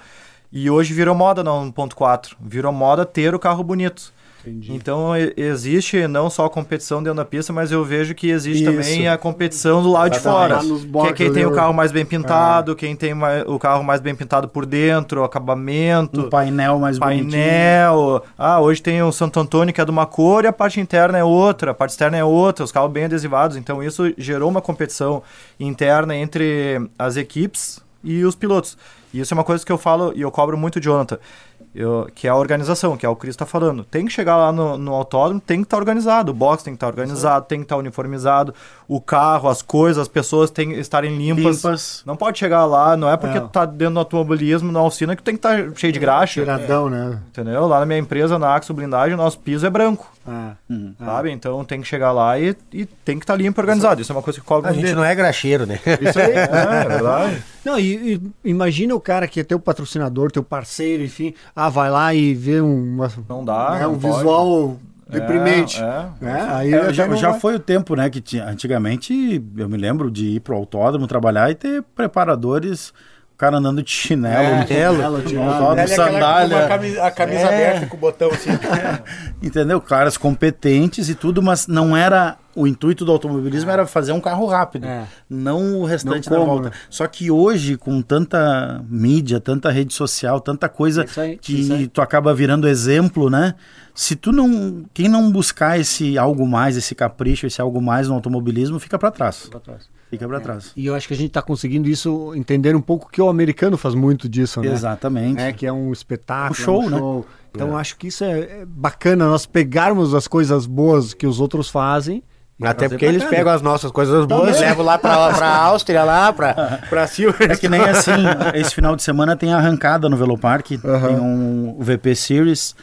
E hoje virou moda na 1.4. Virou moda ter o carro bonito. Então e- existe não só a competição dentro da pista, mas eu vejo que existe Isso. também a competição do lado de fora. Que é quem tem o o- carro mais bem pintado, quem tem o carro mais bem pintado por dentro, o acabamento, Um painel mais bonitinho. painel. Ah, hoje tem o Santo Antônio que é de uma cor e a parte interna é outra, a parte externa é outra, os carros bem adesivados. Então isso gerou uma competição interna entre as equipes e os pilotos. E isso é uma coisa que eu falo e eu cobro muito de Jonathan. Eu- que é a organização, que é o que o Cris está falando. Tem que chegar lá no, no autódromo, tem que estar organizado. O box tem que estar organizado, tem que estar uniformizado. O carro, as coisas, as pessoas têm que estarem limpas. Limpas. Não pode chegar lá, não é porque É. tu tá dentro do automobilismo, na oficina, que tu tem que estar cheio de graxa. Tiradão, né? Entendeu? Lá na minha empresa, na Axo Blindagem, o nosso piso é branco, Ah. sabe? Então tem que chegar lá e, e tem que estar limpo e organizado. Isso é uma coisa que cobro A gente dele. não é graxeiro, né? Isso aí. É, é verdade. Não, e, e imagina o cara que é teu patrocinador, teu parceiro, enfim. Ah, vai lá e vê uma, Não dá, né, não um pode. visual deprimente. É, é. né? Aí É, já, já vai- foi o tempo, né, que tinha, antigamente eu me lembro de ir pro autódromo trabalhar e ter preparadores, cara andando de chinelo, É, chinelo, autódromo, sandália. a camisa É. aberta com o botão assim. Entendeu? Caras competentes e tudo, mas não era. O intuito do automobilismo era fazer um carro rápido, É. não o restante Não da volta. né? Só que hoje, com tanta mídia, tanta rede social, tanta coisa aí, que tu acaba virando exemplo, né? Se tu não. Quem não buscar esse algo mais, esse capricho, esse algo mais no automobilismo, fica para trás. Fica para trás. E eu acho que a gente está conseguindo isso, entender um pouco que o americano faz muito disso, né? Exatamente. É, que é um espetáculo, Um show, é um né? show. Então eu acho que isso é, é bacana, nós pegarmos as coisas boas que os outros fazem. Até porque pra eles né? pegam as nossas coisas boas e levam lá pra, pra Áustria, lá pra, pra Silver. É que nem assim, esse final de semana tem arrancada no Velopark, tem um VP Series.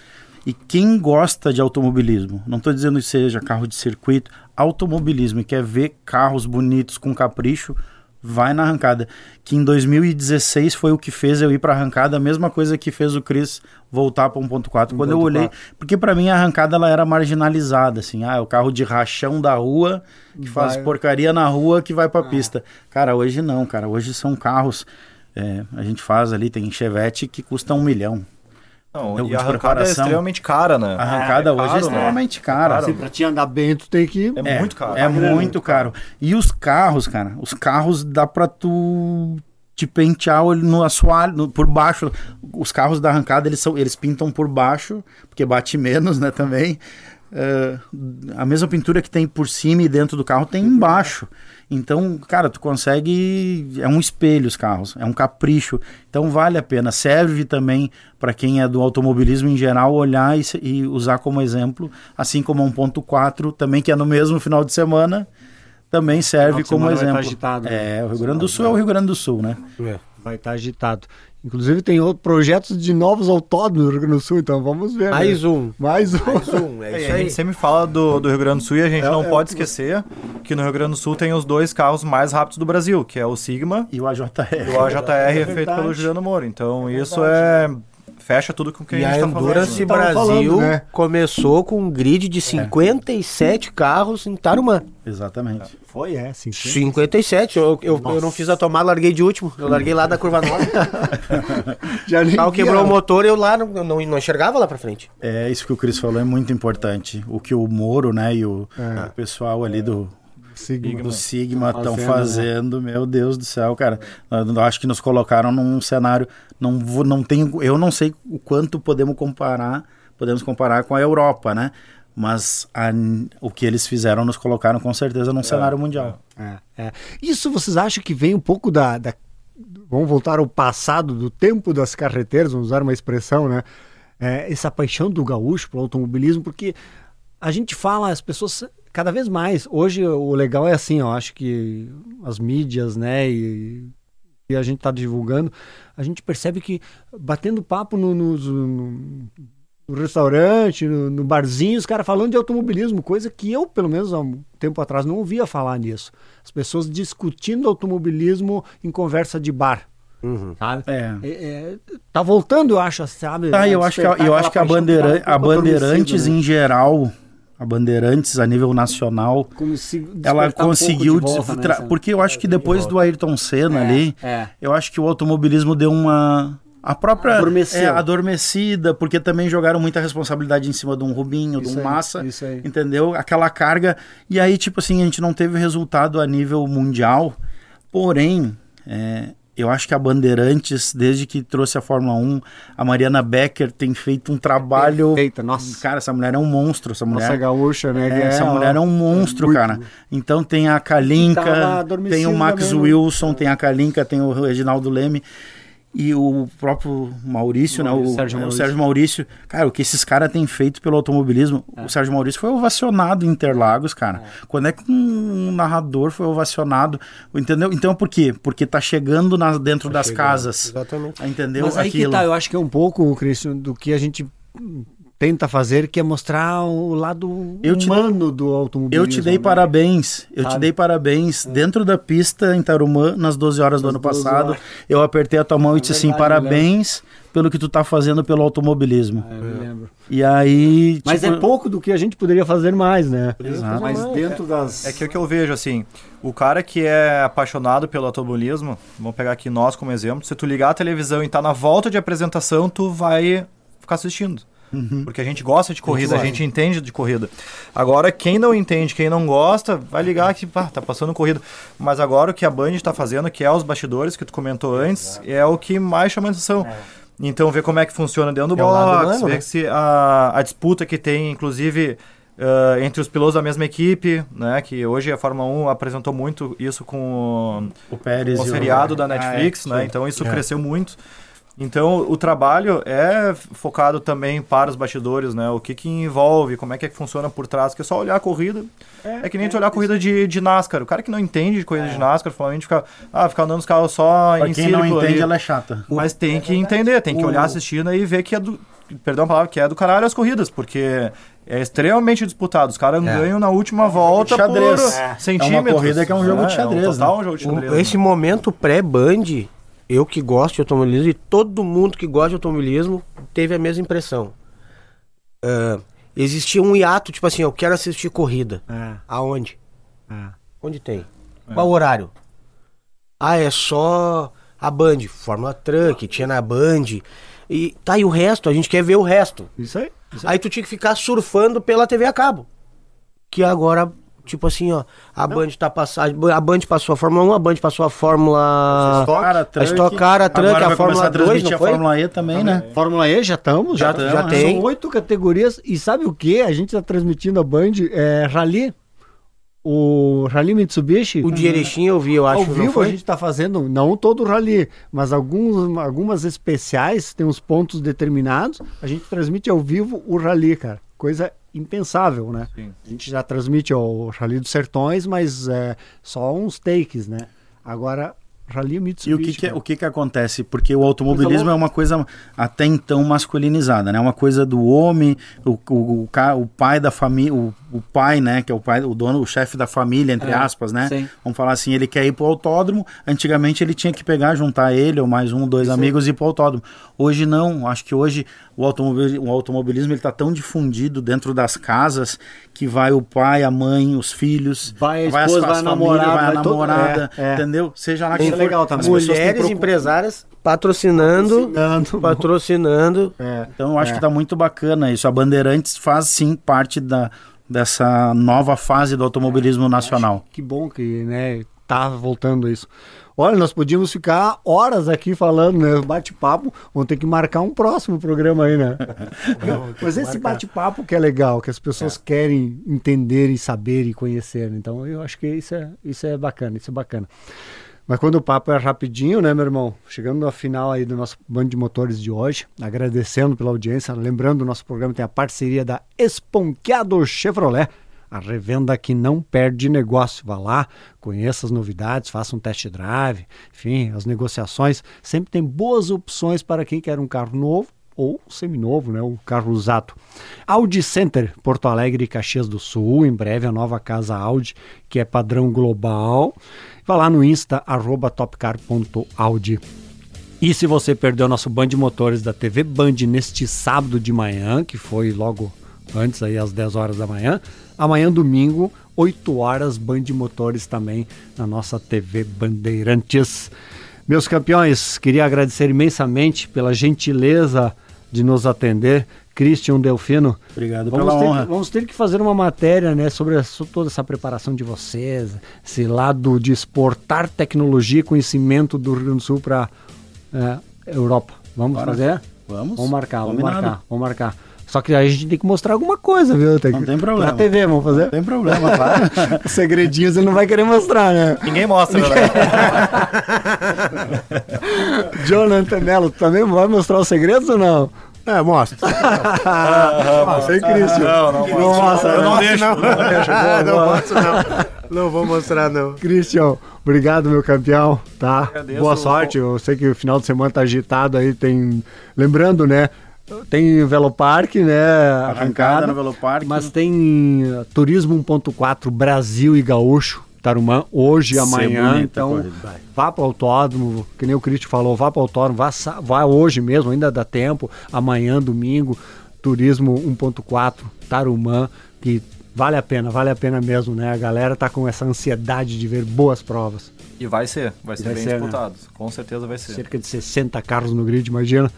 E quem gosta de automobilismo, não estou dizendo que seja carro de circuito, automobilismo e quer ver carros bonitos com capricho, vai na arrancada. Que em 2016 foi o que fez eu ir para arrancada, a mesma coisa que fez o Chris voltar para 1.4. Quando eu olhei, porque para mim a arrancada ela era marginalizada, assim, ah, é o carro de rachão da rua que faz Vai- porcaria na rua que vai para pista. Cara, hoje não, cara, hoje são carros é, a gente faz ali, tem Chevette que custa um milhão. Não, e a arrancada é extremamente cara, né? A arrancada É hoje é caro, né? extremamente cara. Assim, pra te andar bem, tu tem que. É, muito caro. É muito caro. E os carros, cara, os carros dá pra tu te pentear ele no assoalho, no- por baixo. Os carros da arrancada, eles, são, eles pintam por baixo, porque bate menos, né, também. É, a mesma pintura que tem por cima e dentro do carro tem embaixo. Então, cara, tu consegue. É um espelho os carros, é um capricho. Então vale a pena. Serve também para quem é do automobilismo em geral olhar e, e usar como exemplo, assim como a 1.4 também, que é no mesmo final de semana, também serve Final de como vai exemplo. estar agitado, né? É, o Rio Grande do Sul é o Rio Grande do Sul, né? Vai estar agitado. Inclusive tem outros projetos de novos autódromos no Rio Grande do Sul, então vamos ver. Mais né? um. Mais um. Mais um, é É, isso a aí. gente sempre fala do, do Rio Grande do Sul e a gente É- não é pode esquecer que no Rio Grande do Sul tem os dois carros mais rápidos do Brasil, que é o Sigma E o AJR. e o AJR é feito pelo Juliano Moro. Então isso é fecha tudo com o que E a a gente tá falando. Endurance Brasil falando, né? começou com um grid de 57 carros em Tarumã. Exatamente. Foi, é, sim. sim. 57, eu, eu, eu não fiz a tomada, larguei de último. Eu larguei lá da curva 9. Já O carro quebrou o motor e eu lá não, não, não enxergava lá pra frente. É, isso que o Cris falou é muito importante. O que o Moro, né, e o, É. o pessoal ali do, Sigma. do Sigma estão fazendo, fazendo, meu Deus do céu, cara. Eu acho que nos colocaram num cenário, não não tenho, eu não sei o quanto podemos comparar, podemos comparar com a Europa, né? Mas a- o que eles fizeram nos colocaram com certeza num cenário mundial. É, é. Isso vocês acham que vem um pouco da, da- vamos voltar ao passado do tempo das carreteiras, vamos usar uma expressão, né? É, essa paixão do gaúcho pelo automobilismo, porque a gente fala, as pessoas cada vez mais. Hoje o legal é assim, eu acho que as mídias, né, e, e a gente está divulgando, a gente percebe que batendo papo no, no, no, no restaurante, no, no, barzinho, os caras falando de automobilismo, coisa que eu, pelo menos há um tempo atrás, não ouvia falar nisso. As pessoas discutindo automobilismo em conversa de bar. Uhum. Sabe? É. É, é, tá voltando, eu acho, sabe? Tá, eu acho que, eu acho que a, bandeira, a Bandeirantes, né? em geral, a Bandeirantes a nível nacional, ela conseguiu um volta, né, porque eu acho que depois do Ayrton Senna é, ali, é. eu acho que o automobilismo deu uma a própria é, adormecida, porque também jogaram muita responsabilidade em cima de um Rubinho, isso de um aí, Massa, entendeu? Aquela carga e aí tipo assim a gente não teve resultado a nível mundial, porém é, eu acho que a Bandeirantes, desde que trouxe a Fórmula 1, a Mariana Becker tem feito um trabalho. Perfeita, nossa. Cara, essa mulher é um monstro. Essa mulher, nossa gaúcha, né? É, essa mulher é um monstro, muito... cara. Então tem a Kalinka, tem o Max? Wilson, tem a Kalinka, tem o Reginaldo Leme e o próprio Maurício, Maurício né? O Sérgio, Maurício. o Sérgio Maurício. Cara, o que esses caras têm feito pelo automobilismo. É. O Sérgio Maurício foi ovacionado em Interlagos, cara. É. Quando é que um narrador foi ovacionado? Entendeu? Então por quê? Porque tá chegando na, dentro tá das chegando. casas. Exatamente. Entendeu? Mas aí Aquilo. que tá, eu acho que é um pouco, Cristian, do que a gente tenta fazer, que é mostrar o lado eu humano do automobilismo. Eu te dei né? parabéns, eu Sabe? te dei parabéns. É. Dentro da pista em Tarumã, nas 12 horas do ano passado, horas. eu apertei a tua mão é e disse assim, parabéns pelo que tu tá fazendo pelo automobilismo. É, eu me lembro. E aí... Mas tipo... é pouco do que a gente poderia fazer mais, né? Exato. Mas dentro das... É, é que o que eu vejo, assim, o cara que é apaixonado pelo automobilismo, vamos pegar aqui nós como exemplo, se tu ligar a televisão e tá na volta de apresentação, tu vai ficar assistindo. Uhum. Porque a gente gosta de corrida, a gente entende de corrida. Agora, quem não entende, quem não gosta, vai ligar que pá, tá passando corrida. Mas agora o que a Band está fazendo, que é os bastidores que tu comentou antes, é o que mais chama atenção. É. Então, ver como é que funciona dentro do é box, ver né? se a, a disputa que tem, inclusive, Uh, entre os pilotos da mesma equipe, né? Que hoje a Fórmula 1 apresentou muito isso com o, o Pérez o seriado o... da Netflix, ah, é, né? Então isso é. cresceu muito. Então, o trabalho é focado também para os bastidores, né? O que que envolve, como é que, é que funciona por trás, que é só olhar a corrida. É, é que nem é, tu olhar a corrida de, de NASCAR. O cara que não entende de corrida é. de NASCAR, provavelmente fica, ah, fica andando os carros só pra em quem não entende, ali. ela é chata. Mas tem que entender, tem que olhar assistindo e ver que é do, perdão a palavra, que é do caralho as corridas, porque é extremamente disputado. Os caras é. ganham na última volta xadrez. por é. centímetros. É uma corrida que é um jogo de xadrez. É um total né? um jogo de xadrez. O, esse momento pré-band eu que gosto de automobilismo e todo mundo que gosta de automobilismo teve a mesma impressão. Uh, existia um hiato, tipo assim, eu quero assistir corrida. É. Aonde? É. Onde tem? É. Qual horário? Ah, é só a Band, Fórmula Truck, tinha na Band. E tá, e o resto? A gente quer ver o resto. Isso aí. Isso aí. aí tu tinha que ficar surfando pela TV a cabo. Que agora Tipo assim, ó, a Band tá passando, a Band passou a Fórmula 1, a Band passou a Fórmula Stock, a Stock Car, a Truck, a Fórmula 2, não foi? A Fórmula E também, né? Fórmula E já estamos, já, já, já tem. São oito categorias e sabe o que? A gente tá transmitindo a Band é, Rally. O Rally Mitsubishi. O de Erechim eu vi, eu acho. Ao vivo a gente está fazendo, não todo o Rally, mas alguns, algumas especiais, tem uns pontos determinados. A gente transmite ao vivo o Rally, cara. Coisa impensável, né? Sim. A gente já transmite o Rally dos Sertões, mas é, só uns takes, né? Agora, Rally Mitsubishi. E o que, que, é, o que, que acontece? Porque o automobilismo é uma coisa até então masculinizada, né? É uma coisa do homem, o, o, o, o pai da família, o, pai, né? Que é o pai, o dono, o chefe da família, entre é, aspas, né? Sim. Vamos falar assim, ele quer ir pro autódromo. Antigamente ele tinha que pegar, juntar ele ou mais um, dois sim. amigos e ir pro autódromo. Hoje não. Acho que hoje o automobilismo, o automobilismo ele tá tão difundido dentro das casas que vai o pai, a mãe, os filhos, vai a esposa, vai, a, vai a namorada, vai a namorada, é, é. entendeu? Seja lá que é legal também. Mulheres empresárias patrocinando, patrocinando, patrocinando. É. Então eu acho que tá muito bacana isso. A Bandeirantes faz sim parte da dessa nova fase do automobilismo nacional. Que bom que, né, tá voltando isso. Olha, nós podíamos ficar horas aqui falando, né? Bate-papo. Vamos ter que marcar um próximo programa aí, né? Mas esse bate-papo que é legal, que as pessoas é. querem entender e saber e conhecer. Então, eu acho que isso é, isso é bacana, isso é bacana. Mas quando o papo é rapidinho, né, meu irmão? Chegando na final aí do nosso bando de motores de hoje, agradecendo pela audiência, lembrando o nosso programa tem a parceria da Esponqueado Chevrolet, a revenda que não perde negócio. Vá lá, conheça as novidades, faça um test drive, enfim, as negociações. Sempre tem boas opções para quem quer um carro novo ou seminovo, né, um carro usado. Audi Center, Porto Alegre e Caxias do Sul, em breve a nova casa Audi, que é padrão global. Vá lá no Insta, arroba topcar.audi. E se você perdeu nosso Band Motores da TV Band neste sábado de manhã, que foi logo antes aí às 10 horas da manhã, amanhã domingo, 8 horas Band Motores também na nossa TV Bandeirantes. Meus campeões, queria agradecer imensamente pela gentileza de nos atender. Christian Delfino. Obrigado vamos pela ter, honra. Vamos ter que fazer uma matéria né, sobre essa, toda essa preparação de vocês, esse lado de exportar tecnologia e conhecimento do Rio Grande do Sul para é, Europa. Vamos Bora. fazer? Vamos. Vamos marcar, vamos Combinado. marcar, vamos marcar. Só que a gente tem que mostrar alguma coisa, viu? Tem Não que, tem problema. Na TV, vamos fazer? Não tem problema, claro. Os segredinhos ele não vai querer mostrar, né? Ninguém mostra, né? Jonathan Mello, tu também vai mostrar os segredos ou não? É, mostra. Ah, sem Christian. Não, não Não mostra. mostra, Eu não deixo. Não, Boa, não boa. mostro, não. Não vou mostrar, não. Christian, obrigado, meu campeão, tá? Agradeço. Boa sorte, eu sei que o final de semana tá agitado aí, tem... Lembrando, né, tem Velopark, né, Arrancada arrancada, no Velopark. mas tem uh, Turismo 1.4 Brasil e Gaúcho, Tarumã, hoje e amanhã, bonita então corrida. vá para o autódromo, que nem o Cristo falou, vá para o autódromo, vá, vá hoje mesmo, ainda dá tempo, amanhã, domingo, Turismo 1.4, Tarumã, que vale a pena, vale a pena mesmo, né? A galera tá com essa ansiedade de ver boas provas. E vai ser, vai ser Vai bem ser, né? disputado. Com certeza vai ser. Cerca de 60 carros no grid, imagina.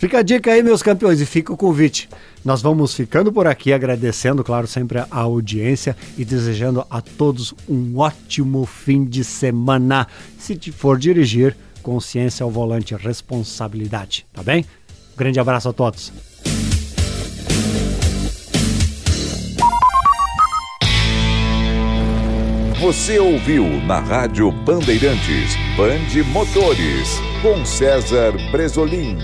Fica a dica aí, meus campeões, e fica o convite. Nós vamos ficando por aqui, agradecendo, claro, sempre a audiência e desejando a todos um ótimo fim de semana. Se for dirigir, consciência ao volante, responsabilidade, tá bem? Um grande abraço a todos. Você ouviu na Rádio Bandeirantes Bande Motores com César Bresolim.